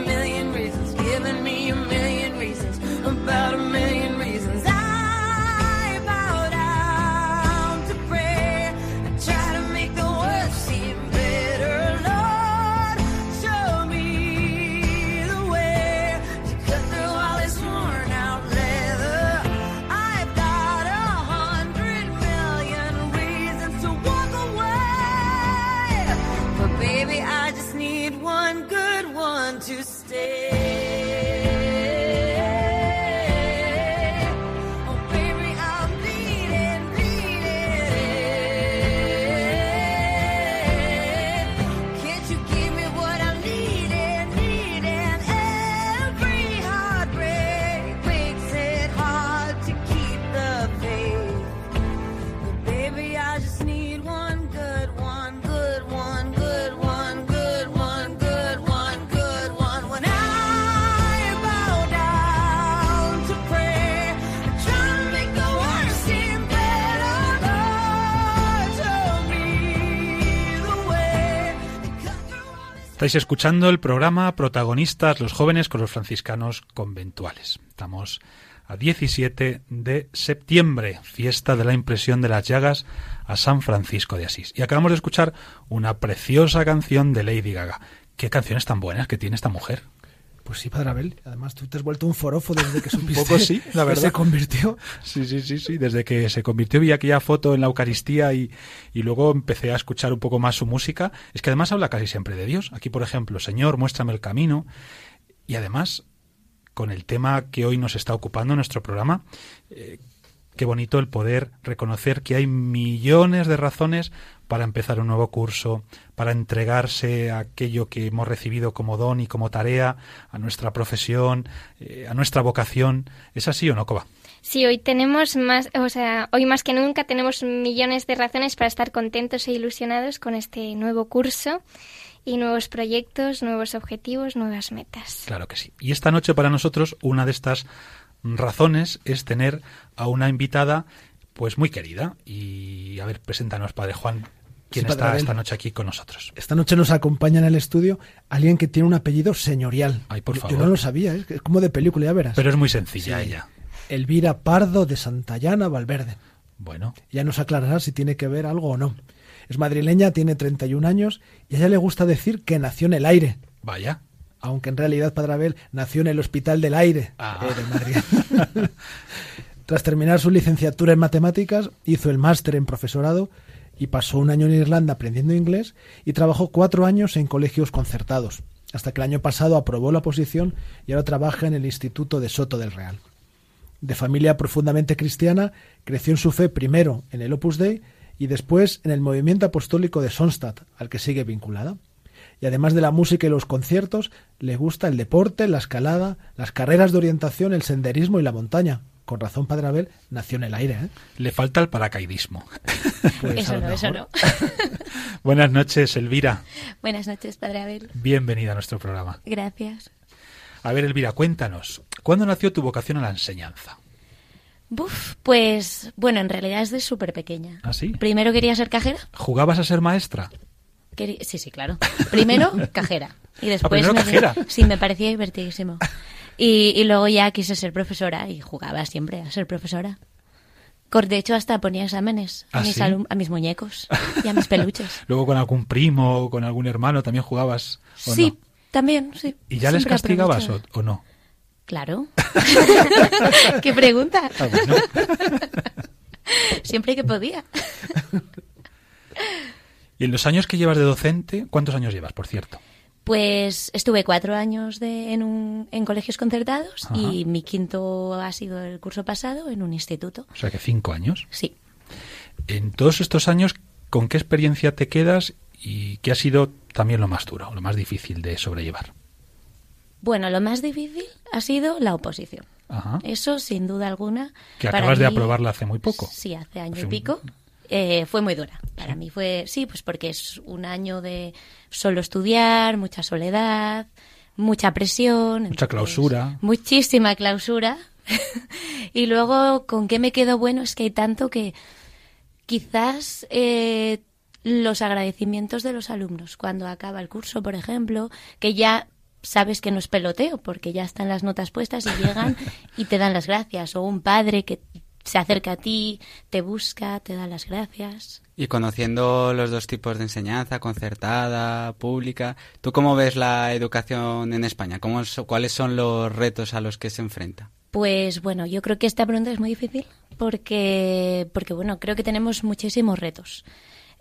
A: Escuchando el programa Protagonistas los jóvenes con los franciscanos conventuales. Estamos a 17 de septiembre, fiesta de la impresión de las llagas a San Francisco de Asís. Y acabamos de escuchar una preciosa canción de Lady Gaga. Qué canciones tan buenas que tiene esta mujer.
B: Pues sí, Padre Abel. Además, tú te has vuelto un forofo desde que supiste
A: poco sí, la
B: que
A: verdad.
B: se convirtió.
A: Sí, sí, sí, sí. Desde que se convirtió vi aquella foto en la Eucaristía y, y luego empecé a escuchar un poco más su música. Es que además habla casi siempre de Dios. Aquí, por ejemplo, Señor, muéstrame el camino. Y además, con el tema que hoy nos está ocupando nuestro programa, eh, Qué bonito el poder reconocer que hay millones de razones para empezar un nuevo curso, para entregarse a aquello que hemos recibido como don y como tarea, a nuestra profesión, eh, a nuestra vocación. ¿Es así o no, Coba?
C: Sí, hoy tenemos más, o sea, hoy más que nunca tenemos millones de razones para estar contentos e ilusionados con este nuevo curso y nuevos proyectos, nuevos objetivos, nuevas metas.
A: Claro que sí. Y esta noche para nosotros una de estas razones es tener a una invitada pues muy querida. Y a ver, preséntanos, Padre Juan, quién
B: Sí,
A: está
B: Abel.
A: esta noche aquí con nosotros.
B: Esta noche nos acompaña en el estudio alguien que tiene un apellido señorial.
A: Ay, por favor.
B: Yo no lo sabía, ¿eh? es como de película, ya verás.
A: Pero es muy sencilla
B: Sí.
A: ella.
B: Elvira Pardo de Santayana, Valverde.
A: Bueno,
B: Ya nos aclarará si tiene que ver algo o no. Es madrileña, tiene 31 años y a ella le gusta decir que nació en el aire,
A: vaya.
B: Aunque en realidad Padre Abel nació en el Hospital del Aire
A: Ah.
B: eh, de Madrid. Tras terminar su licenciatura en matemáticas, hizo el máster en profesorado y pasó un año en Irlanda aprendiendo inglés y trabajó cuatro años en colegios concertados, hasta que el año pasado aprobó la posición y ahora trabaja en el Instituto de Soto del Real. De familia profundamente cristiana, creció en su fe primero en el Opus Dei y después en el movimiento apostólico de Sonstadt, al que sigue vinculada. Y además de la música y los conciertos, le gusta el deporte, la escalada, las carreras de orientación, el senderismo y la montaña. Con razón, Padre Abel nació en el aire. ¿eh?
A: Le falta el paracaidismo.
B: Pues
H: eso no, eso no.
A: Buenas noches, Elvira.
H: Buenas noches, Padre Abel.
A: Bienvenida a nuestro programa.
H: Gracias.
A: A ver, Elvira, cuéntanos, ¿cuándo nació tu vocación a la enseñanza?
H: Buf, pues bueno, en realidad es de súper pequeña.
A: ¿Ah, sí?
H: Primero quería ser cajera.
A: ¿Jugabas a ser maestra?
H: Quería- Sí, sí, claro. Primero cajera. Y después
A: primero
H: me-
A: cajera.
H: Sí, me parecía divertidísimo. Y, y luego ya quise ser profesora y jugaba siempre a ser profesora. De hecho, hasta ponía exámenes a,
A: ¿Ah,
H: mis,
A: sí?
H: a mis muñecos y a mis peluches.
A: Luego con algún primo o con algún hermano también jugabas. ¿o
H: Sí,
A: no?
H: también, sí.
A: ¿Y ya les castigabas o, no?
H: Claro. ¿Qué pregunta?
A: Ah, bueno.
H: Siempre que podía.
A: Y en los años que llevas de docente, ¿cuántos años llevas, por cierto?
H: Pues estuve cuatro años de, en, un- en colegios concertados
A: Ajá.
H: y mi quinto ha sido el curso pasado en un instituto.
A: O sea que cinco años.
H: Sí.
A: En todos estos años, ¿con qué experiencia te quedas y qué ha sido también lo más duro, lo más difícil de sobrellevar?
H: Bueno, lo más difícil ha sido la oposición.
A: Ajá.
H: Eso, sin duda alguna.
A: Que acabas de aprobarla hace muy poco.
H: Sí, hace año
A: Hace
H: y
A: un-
H: pico. Eh, fue muy dura. Para mí fue, sí, pues porque es un año de solo estudiar, mucha soledad, mucha presión.
A: Mucha clausura.
H: Muchísima clausura. y luego, ¿con qué me quedo bueno? Es que hay tanto que quizás eh, los agradecimientos de los alumnos cuando acaba el curso, por ejemplo, que ya sabes que no es peloteo porque ya están las notas puestas y llegan y te dan las gracias o un padre que se acerca a ti, te busca, te da las gracias.
E: Y conociendo los dos tipos de enseñanza, concertada, pública, ¿tú cómo ves la educación en España? ¿Cómo, so- ¿Cuáles son los retos a los que se enfrenta?
H: Pues bueno, yo creo que esta pregunta es muy difícil porque, porque bueno, creo que tenemos muchísimos retos.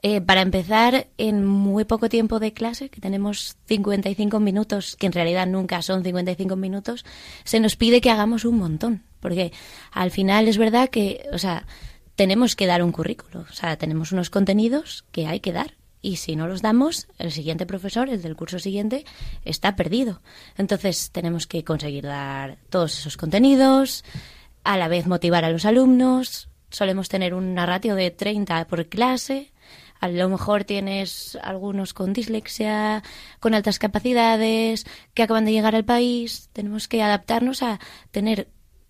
H: Eh, para empezar, en muy poco tiempo de clase, que tenemos 55 minutos, que en realidad nunca son 55 minutos, se nos pide que hagamos un montón. Porque al final es verdad que, o sea, tenemos que dar un currículo. O sea, tenemos unos contenidos que hay que dar. Y si no los damos, el siguiente profesor, el del curso siguiente, está perdido. Entonces tenemos que conseguir dar todos esos contenidos, a la vez motivar a los alumnos. Solemos tener una ratio de 30 por clase. A lo mejor tienes algunos con dislexia, con altas capacidades, que acaban de llegar al país. Tenemos que adaptarnos a tener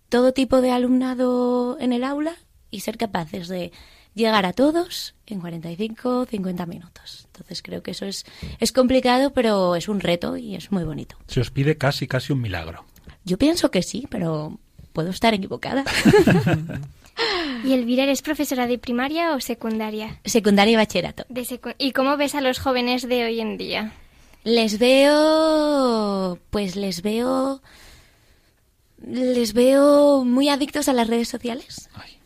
H: todo tipo de alumnado en el aula y ser capaces de llegar a todos en 45, 50 minutos. Entonces creo que eso es, es complicado, pero es un reto y es muy bonito.
A: Se os pide casi, casi un milagro.
H: Yo pienso que sí, pero puedo estar equivocada.
C: ¿Y Elvira, eres profesora de primaria o secundaria?
H: Secundaria y bachillerato.
C: De secu- ¿Y cómo ves a los jóvenes de hoy en día?
H: Les veo, pues les veo, les veo muy adictos a las redes sociales.
A: Ay,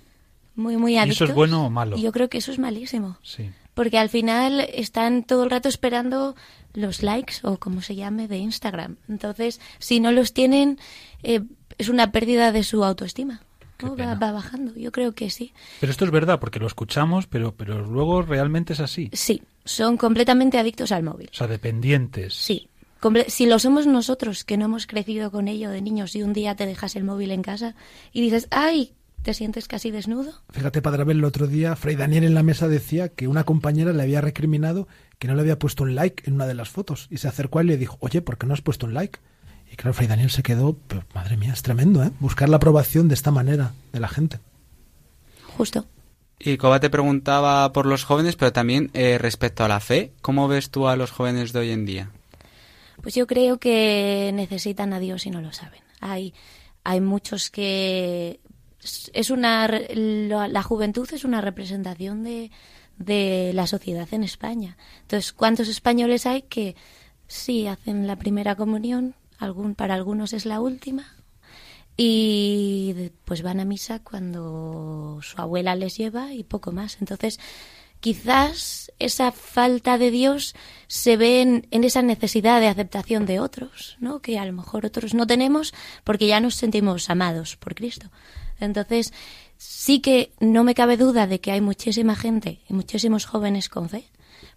H: Muy, muy
A: ¿Y
H: adictos.
A: eso es bueno o malo?
H: Yo creo que eso es malísimo.
A: sí.
H: Porque al final están todo el rato esperando los likes o como se llame de Instagram. Entonces, si no los tienen, eh, es una pérdida de su autoestima. ¿No? Va, bajando. Yo creo que sí.
A: Pero esto es verdad, porque lo escuchamos, pero, pero luego realmente es así.
H: Sí, son completamente adictos al móvil.
A: O sea, dependientes.
H: Sí. Si lo somos nosotros, que no hemos crecido con ello de niños y un día te dejas el móvil en casa y dices, ay, te sientes casi desnudo.
B: Fíjate, Padre Abel, el otro día Fray Daniel en la mesa decía que una compañera le había recriminado que no le había puesto un like en una de las fotos y se acercó a él y le dijo, oye, ¿por qué no has puesto un like? Y claro, Fray Daniel se quedó, pero, madre mía, es tremendo, ¿eh? Buscar la aprobación de esta manera de la gente.
H: Justo.
E: Y Coba te preguntaba por los jóvenes, pero también eh, respecto a la fe, ¿cómo ves tú a los jóvenes de hoy en día?
H: Pues yo creo que necesitan a Dios y no lo saben. Hay, hay muchos que es una re- la la juventud es una representación de, de la sociedad en España. Entonces, ¿cuántos españoles hay que sí hacen la primera comunión? Algún, para algunos es la última. Y pues van a misa cuando su abuela les lleva y poco más. Entonces, quizás esa falta de Dios se ve en, en esa necesidad de aceptación de otros, ¿no? Que a lo mejor otros no tenemos porque ya nos sentimos amados por Cristo. Entonces, sí que no me cabe duda de que hay muchísima gente y muchísimos jóvenes con fe,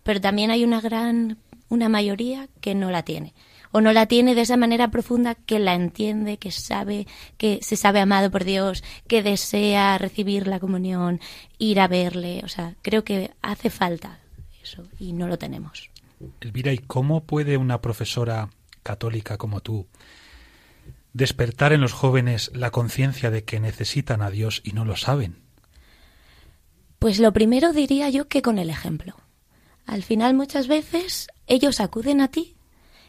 H: pero también hay una gran, una mayoría que no la tiene. O no la tiene de esa manera profunda que la entiende, que sabe, que se sabe amado por Dios, que desea recibir la comunión, ir a verle. O sea, creo que hace falta eso y no lo tenemos.
A: Elvira, ¿y cómo puede una profesora católica como tú despertar en los jóvenes la conciencia de que necesitan a Dios y no lo saben?
H: Pues lo primero diría yo que con el ejemplo. Al final muchas veces ellos acuden a ti.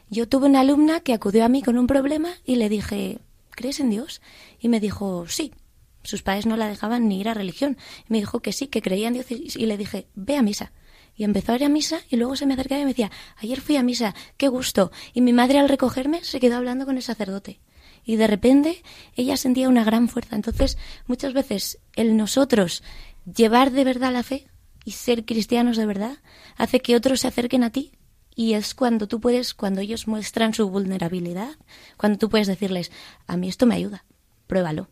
H: Yo tuve una alumna que acudió a mí con un problema y le dije, ¿crees en Dios? Y me dijo, sí. Sus padres no la dejaban ni ir a religión. Y me dijo que sí, que creía en Dios y le dije, ve a misa. Y empezó a ir a misa y luego se me acercaba y me decía, ayer fui a misa, qué gusto. Y mi madre al recogerme se quedó hablando con el sacerdote. Y de repente ella sentía una gran fuerza. Entonces, muchas veces el nosotros llevar de verdad la fe y ser cristianos de verdad hace que otros se acerquen a ti y es cuando tú puedes, cuando ellos muestran su vulnerabilidad, cuando tú puedes decirles, a mí esto me ayuda, pruébalo.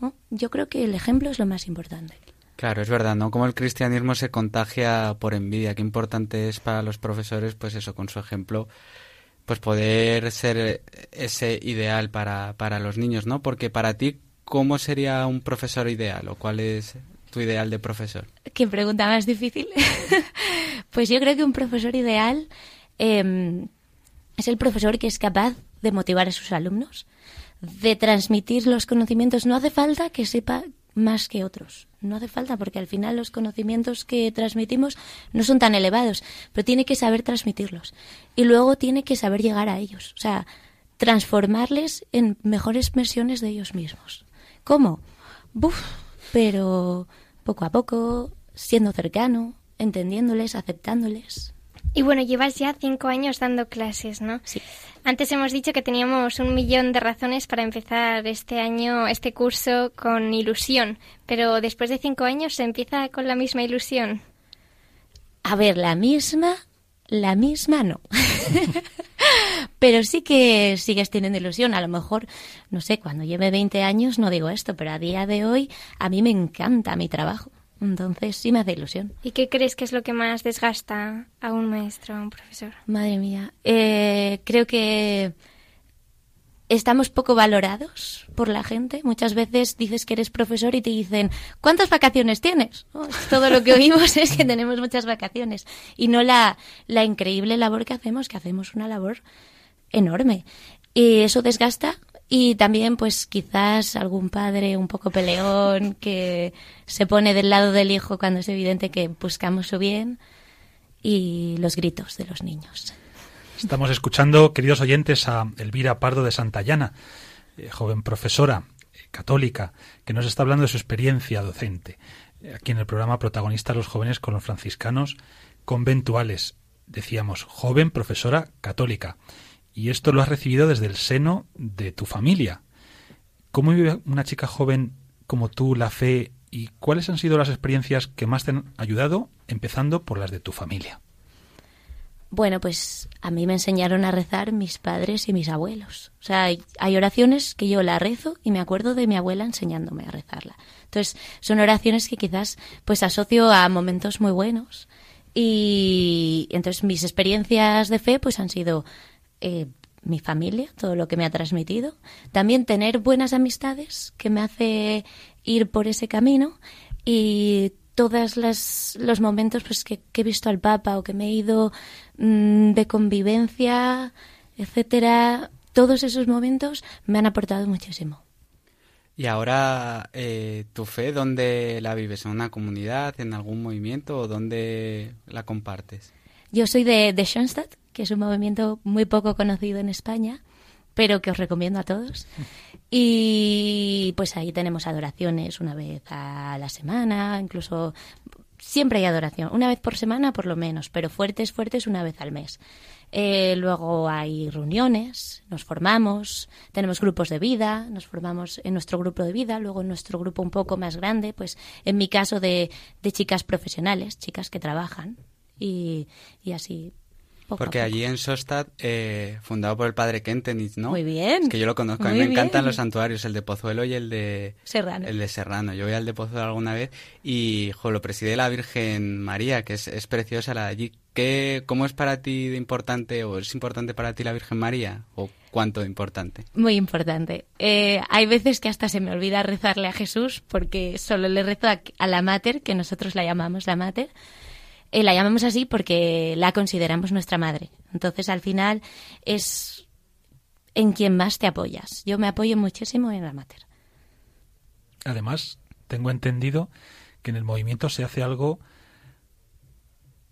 H: ¿no? Yo creo que el ejemplo es lo más importante.
E: Claro, es verdad, ¿no? Como el cristianismo se contagia por envidia. Qué importante es para los profesores, pues eso, con su ejemplo, pues poder ser ese ideal para, para los niños, ¿no? Porque para ti, ¿cómo sería un profesor ideal o cuál es tu ideal de profesor?
H: ¿Qué pregunta más difícil? pues yo creo que un profesor ideal eh, es el profesor que es capaz de motivar a sus alumnos, de transmitir los conocimientos. No hace falta que sepa más que otros. No hace falta porque al final los conocimientos que transmitimos no son tan elevados, pero tiene que saber transmitirlos. Y luego tiene que saber llegar a ellos. O sea, transformarles en mejores versiones de ellos mismos. ¿Cómo? Buf, pero poco a poco, siendo cercano, entendiéndoles, aceptándoles.
C: Y bueno, llevas ya cinco años dando clases, ¿no?
H: Sí.
C: Antes hemos dicho que teníamos un millón de razones para empezar este año, este curso con ilusión, pero después de cinco años se empieza con la misma ilusión.
H: A ver, la misma, la misma no. pero sí que sigues teniendo ilusión. A lo mejor, no sé, cuando lleve 20 años no digo esto, pero a día de hoy a mí me encanta mi trabajo. Entonces sí me hace ilusión.
C: ¿Y qué crees que es lo que más desgasta a un maestro, a un profesor?
H: Madre mía, eh, creo que estamos poco valorados por la gente. Muchas veces dices que eres profesor y te dicen, ¿cuántas vacaciones tienes? Oh, todo lo que oímos es que tenemos muchas vacaciones y no la, la increíble labor que hacemos, que hacemos una labor enorme. Y eso desgasta y también pues quizás algún padre un poco peleón que se pone del lado del hijo cuando es evidente que buscamos su bien y los gritos de los niños.
A: Estamos escuchando, queridos oyentes, a Elvira Pardo de Santayana, eh, joven profesora eh, católica, que nos está hablando de su experiencia docente. Eh, Aquí en el programa protagonista los jóvenes con los franciscanos conventuales. Decíamos, joven profesora católica. Y esto lo has recibido desde el seno de tu familia. ¿Cómo vive una chica joven como tú la fe y cuáles han sido las experiencias que más te han ayudado, empezando por las de tu familia?
H: Bueno, pues a mí me enseñaron a rezar mis padres y mis abuelos. O sea, hay, oraciones que yo la rezo y me acuerdo de mi abuela enseñándome a rezarla. Entonces, son oraciones que quizás pues asocio a momentos muy buenos. Y entonces mis experiencias de fe pues han sido eh, mi familia, todo lo que me ha transmitido. También tener buenas amistades que me hace ir por ese camino y todos los momentos pues que, que he visto al Papa o que me he ido mm, de convivencia, etcétera, todos esos momentos me han aportado muchísimo.
E: Y ahora, eh, ¿tu fe dónde la vives? ¿En una comunidad, en algún movimiento o dónde la compartes?
H: Yo soy de, de Schoenstatt, que es un movimiento muy poco conocido en España, pero que os recomiendo a todos. Y pues ahí tenemos adoraciones una vez a la semana, incluso siempre hay adoración, una vez por semana por lo menos, pero fuertes, fuertes una vez al mes. Eh, luego hay reuniones, nos formamos, tenemos grupos de vida, nos formamos en nuestro grupo de vida, luego en nuestro grupo un poco más grande, pues en mi caso de, de chicas profesionales, chicas que trabajan y, y así. Poco
E: Porque allí en Sostad, eh, fundado por el padre Kentenich, ¿no?
H: Muy bien.
E: Es que yo lo conozco, a mí
H: Muy
E: me encantan
H: bien.
E: los santuarios, el de Pozuelo y el de
H: Serrano.
E: El de Serrano. Yo voy al de Pozuelo alguna vez y jo, lo preside la Virgen María, que es, es preciosa la de allí. ¿Qué, ¿Cómo es para ti de importante o es importante para ti la Virgen María? ¿O cuánto de importante?
H: Muy importante. Eh, hay veces que hasta se me olvida rezarle a Jesús porque solo le rezo a, a la Mater, que nosotros la llamamos la Mater. Eh, la llamamos así porque la consideramos nuestra madre. Entonces, al final, es en quien más te apoyas. Yo me apoyo muchísimo en la Mater.
A: Además, tengo entendido que en el movimiento se hace algo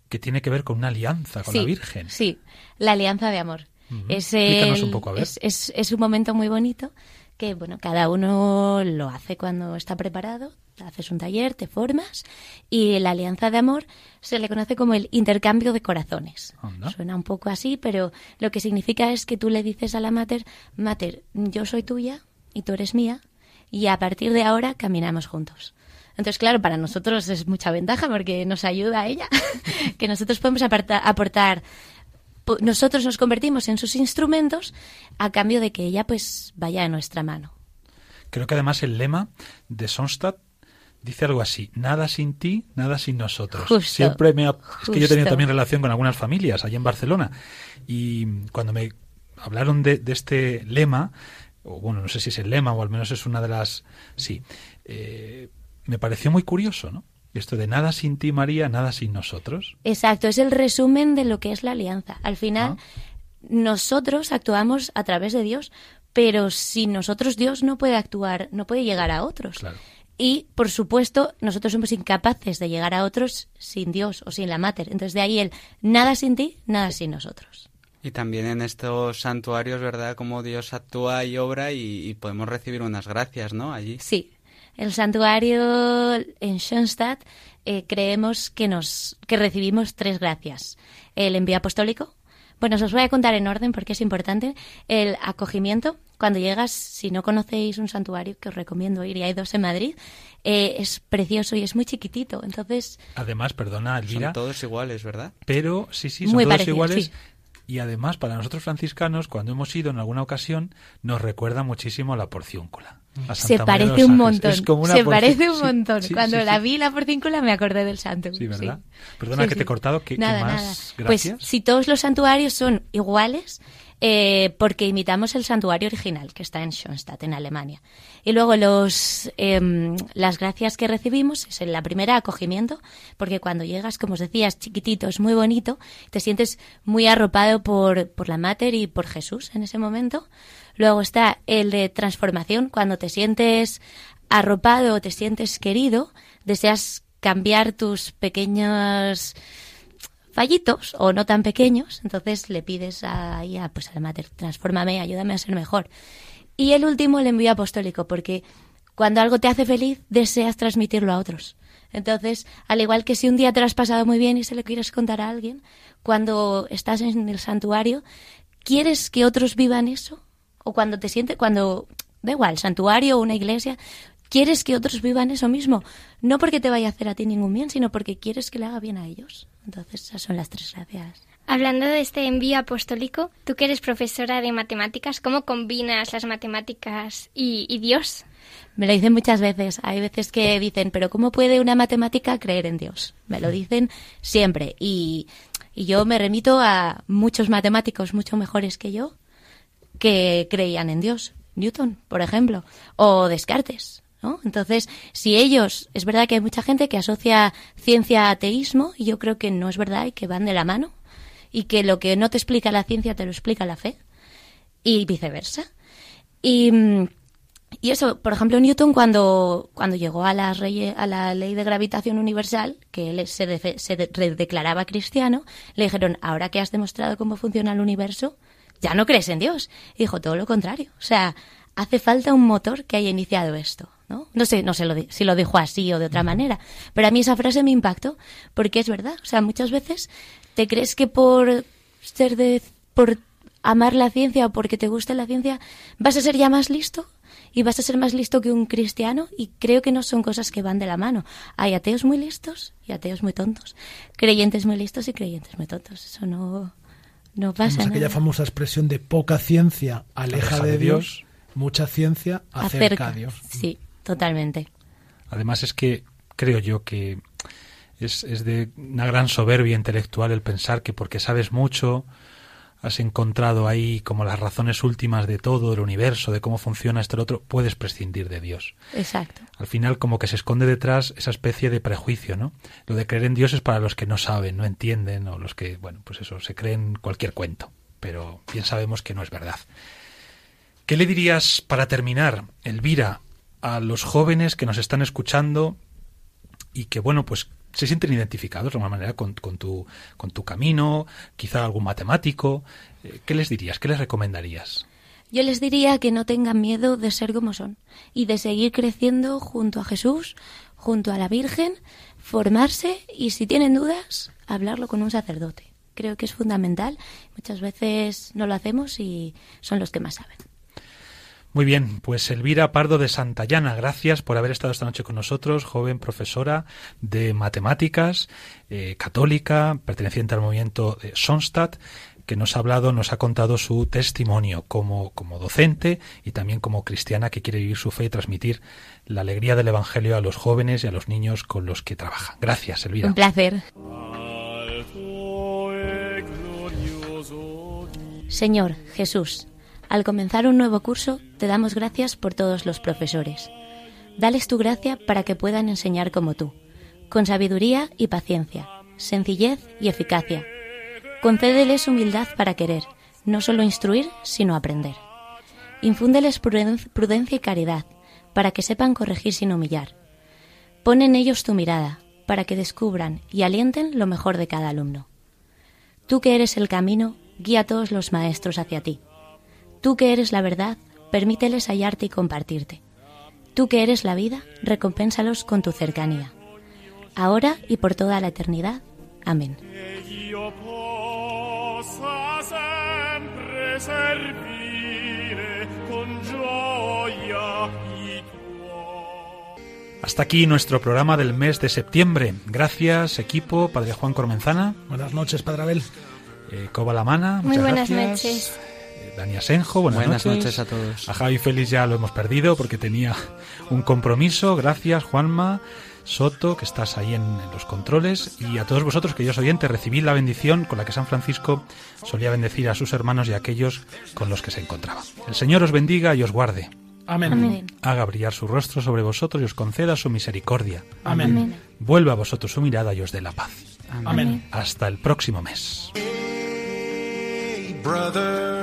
A: que tiene que ver con una alianza con la Virgen.
H: Sí, la alianza de amor. Es, el-
A: un poco, a ver.
H: Es, es- es un momento muy bonito que, bueno, cada uno lo hace cuando está preparado. Haces un taller, te formas y la alianza de amor se le conoce como el intercambio de corazones.
A: Anda.
H: Suena un poco así, pero lo que significa es que tú le dices a la mater, mater, yo soy tuya y tú eres mía y a partir de ahora caminamos juntos. Entonces, claro, para nosotros es mucha ventaja porque nos ayuda a ella, que nosotros podemos aparta- aportar, po- nosotros nos convertimos en sus instrumentos a cambio de que ella pues vaya a nuestra mano.
A: Creo que además el lema de Sonstadt dice algo así, nada sin ti, nada sin nosotros.
H: Justo,
A: Siempre me ha- es que yo he tenido también relación con algunas familias allí en Barcelona y cuando me hablaron de, de este lema, o bueno, no sé si es el lema o al menos es una de las, sí, eh, me pareció muy curioso, ¿no? Esto de nada sin ti, María, nada sin nosotros.
H: Exacto, es el resumen de lo que es la alianza. Al final,
A: Ah.
H: nosotros actuamos a través de Dios, pero sin nosotros Dios no puede actuar, no puede llegar a otros.
A: Claro.
H: Y, por supuesto, nosotros somos incapaces de llegar a otros sin Dios o sin la Mater. Entonces, de ahí el nada sin ti, nada sin nosotros.
E: Y también en estos santuarios, ¿verdad? Cómo Dios actúa y obra y, y podemos recibir unas gracias, ¿no? Allí.
H: Sí, el santuario en Schoenstatt eh, creemos que nos que recibimos tres gracias. El envío apostólico. Bueno, os voy a contar en orden porque es importante. El acogimiento. Cuando llegas, si no conocéis un santuario, que os recomiendo ir, y hay dos en Madrid, eh, es precioso y es muy chiquitito. Entonces,
A: Además, perdona, Elvira,
E: Son todos iguales, ¿verdad?
A: pero sí, sí, son
H: Muy
A: todos
H: parecidos,
A: iguales.
H: sí.
A: Y además, para nosotros franciscanos, cuando hemos ido en alguna ocasión, nos recuerda muchísimo a la porciúncula.
H: Se parece un montón.
A: Es como una
H: Se parece un montón.
A: sí,
H: Cuando
A: sí,
H: la vi la porcíncula me acordé del santo.
A: Sí, ¿verdad? Perdona que te he cortado. ¿Qué, qué
H: Nada,
A: más
H: nada.
A: gracias?
H: Pues si todos los santuarios son iguales, eh, porque imitamos el santuario original que está en Schoenstatt, en Alemania. Y luego los, em, las gracias que recibimos es en la primera acogimiento, porque cuando llegas, como os decía, es chiquitito, es muy bonito, te sientes muy arropado por, por la Mater y por Jesús en ese momento. Luego está el de transformación, cuando te sientes arropado, te sientes querido, deseas cambiar tus pequeños fallitos o no tan pequeños, entonces le pides a, ahí a, pues a la Mater, transfórmame, ayúdame a ser mejor. Y el último, el envío apostólico, porque cuando algo te hace feliz, deseas transmitirlo a otros. Entonces, al igual que si un día te lo has pasado muy bien y se lo quieres contar a alguien, cuando estás en el santuario, ¿quieres que otros vivan eso? O cuando te sientes, cuando, da igual, santuario o una iglesia, quieres que otros vivan eso mismo. No porque te vaya a hacer a ti ningún bien, sino porque quieres que le haga bien a ellos. Entonces, esas son las tres gracias.
C: Hablando de este envío apostólico, tú que eres profesora de matemáticas, ¿cómo combinas las matemáticas y, y Dios?
H: Me lo dicen muchas veces. Hay veces que dicen, pero ¿cómo puede una matemática creer en Dios? Me lo dicen siempre. Y, y yo me remito a muchos matemáticos mucho mejores que yo que creían en Dios. Newton, por ejemplo, o Descartes. ¿no? Entonces, si ellos, es verdad que hay mucha gente que asocia ciencia a ateísmo, y yo creo que no es verdad y que van de la mano, y que lo que no te explica la ciencia te lo explica la fe, y viceversa. Y, y eso, por ejemplo, Newton cuando, cuando llegó a la, a la ley de gravitación universal, que él se, se de- redeclaraba cristiano, le dijeron, ahora que has demostrado cómo funciona el universo, ya no crees en Dios. Y dijo todo lo contrario. O sea, hace falta un motor que haya iniciado esto. ¿no? No sé, no sé lo si lo dijo así o de otra manera, pero a mí esa frase me impactó porque es verdad. O sea, muchas veces te crees que por ser de, por amar la ciencia o porque te guste la ciencia vas a ser ya más listo y vas a ser más listo que un cristiano y creo que no son cosas que van de la mano. Hay ateos muy listos y ateos muy tontos, creyentes muy listos y creyentes muy tontos. Eso no no pasa
B: aquella
H: nada.
B: famosa expresión de poca ciencia aleja, de, Dios, mucha ciencia acerca, a Dios.
H: Sí, totalmente.
A: Además es que creo yo que es, es de una gran soberbia intelectual el pensar que porque sabes mucho has encontrado ahí como las razones últimas de todo, del universo, de cómo funciona esto y lo otro, puedes prescindir de Dios.
H: Exacto.
A: Al final como que se esconde detrás esa especie de prejuicio, ¿no? Lo de creer en Dios es para los que no saben, no entienden o los que, bueno, pues eso, se creen cualquier cuento, pero bien sabemos que no es verdad. ¿Qué le dirías para terminar, Elvira, a los jóvenes que nos están escuchando y que, bueno, pues se sienten identificados de alguna manera con, tu, con tu camino, quizá algún matemático? Eh, ¿Qué les dirías? ¿Qué les recomendarías?
H: Yo les diría que no tengan miedo de ser como son y de seguir creciendo junto a Jesús, junto a la Virgen, formarse y si tienen dudas, hablarlo con un sacerdote. Creo que es fundamental. Muchas veces no lo hacemos y son los que más saben.
A: Muy bien, pues Elvira Pardo de Santayana, gracias por haber estado esta noche con nosotros, joven profesora de matemáticas, eh, católica, perteneciente al movimiento eh, Sonstadt, que nos ha hablado, nos ha contado su testimonio como, como docente y también como cristiana que quiere vivir su fe y transmitir la alegría del Evangelio a los jóvenes y a los niños con los que trabaja. Gracias, Elvira.
H: Un placer. Señor Jesús, al comenzar un nuevo curso, te damos gracias por todos los profesores. Dales tu gracia para que puedan enseñar como tú, con sabiduría y paciencia, sencillez y eficacia. Concédeles humildad para querer, no solo instruir, sino aprender. Infúndeles pruden- prudencia y caridad, para que sepan corregir sin humillar. Pon en ellos tu mirada, para que descubran y alienten lo mejor de cada alumno. Tú que eres el camino, guía a todos los maestros hacia ti. Tú que eres la verdad, permíteles hallarte y compartirte. Tú que eres la vida, recompénsalos con tu cercanía. Ahora y por toda la eternidad. Amén.
A: Hasta aquí nuestro programa del mes de septiembre. Gracias, equipo, Padre Juan Cormenzana,
B: Buenas noches, Padre Abel.
A: eh, Coba Lamana,
C: Muy buenas
A: gracias.
C: noches.
A: Dani Asenjo, buenas,
E: Buenas
A: noches.
E: noches a todos.
A: A Javi Félix ya lo hemos perdido porque tenía un compromiso. Gracias, Juanma. Soto, que estás ahí en, en los controles, y a todos vosotros, queridos oyentes, recibid la bendición con la que San Francisco solía bendecir a sus hermanos y a aquellos con los que se encontraba. El Señor os bendiga y os guarde.
B: Amén.
H: Amén.
A: Haga brillar su rostro sobre vosotros y os conceda su misericordia.
B: Amén.
H: Amén.
A: Vuelva a vosotros su mirada y os dé la paz.
B: Amén.
A: Hasta el próximo mes.
F: Hey, brother,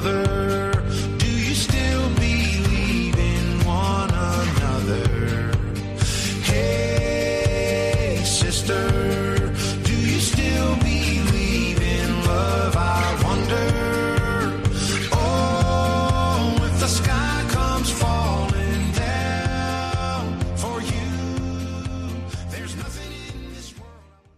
F: Brother.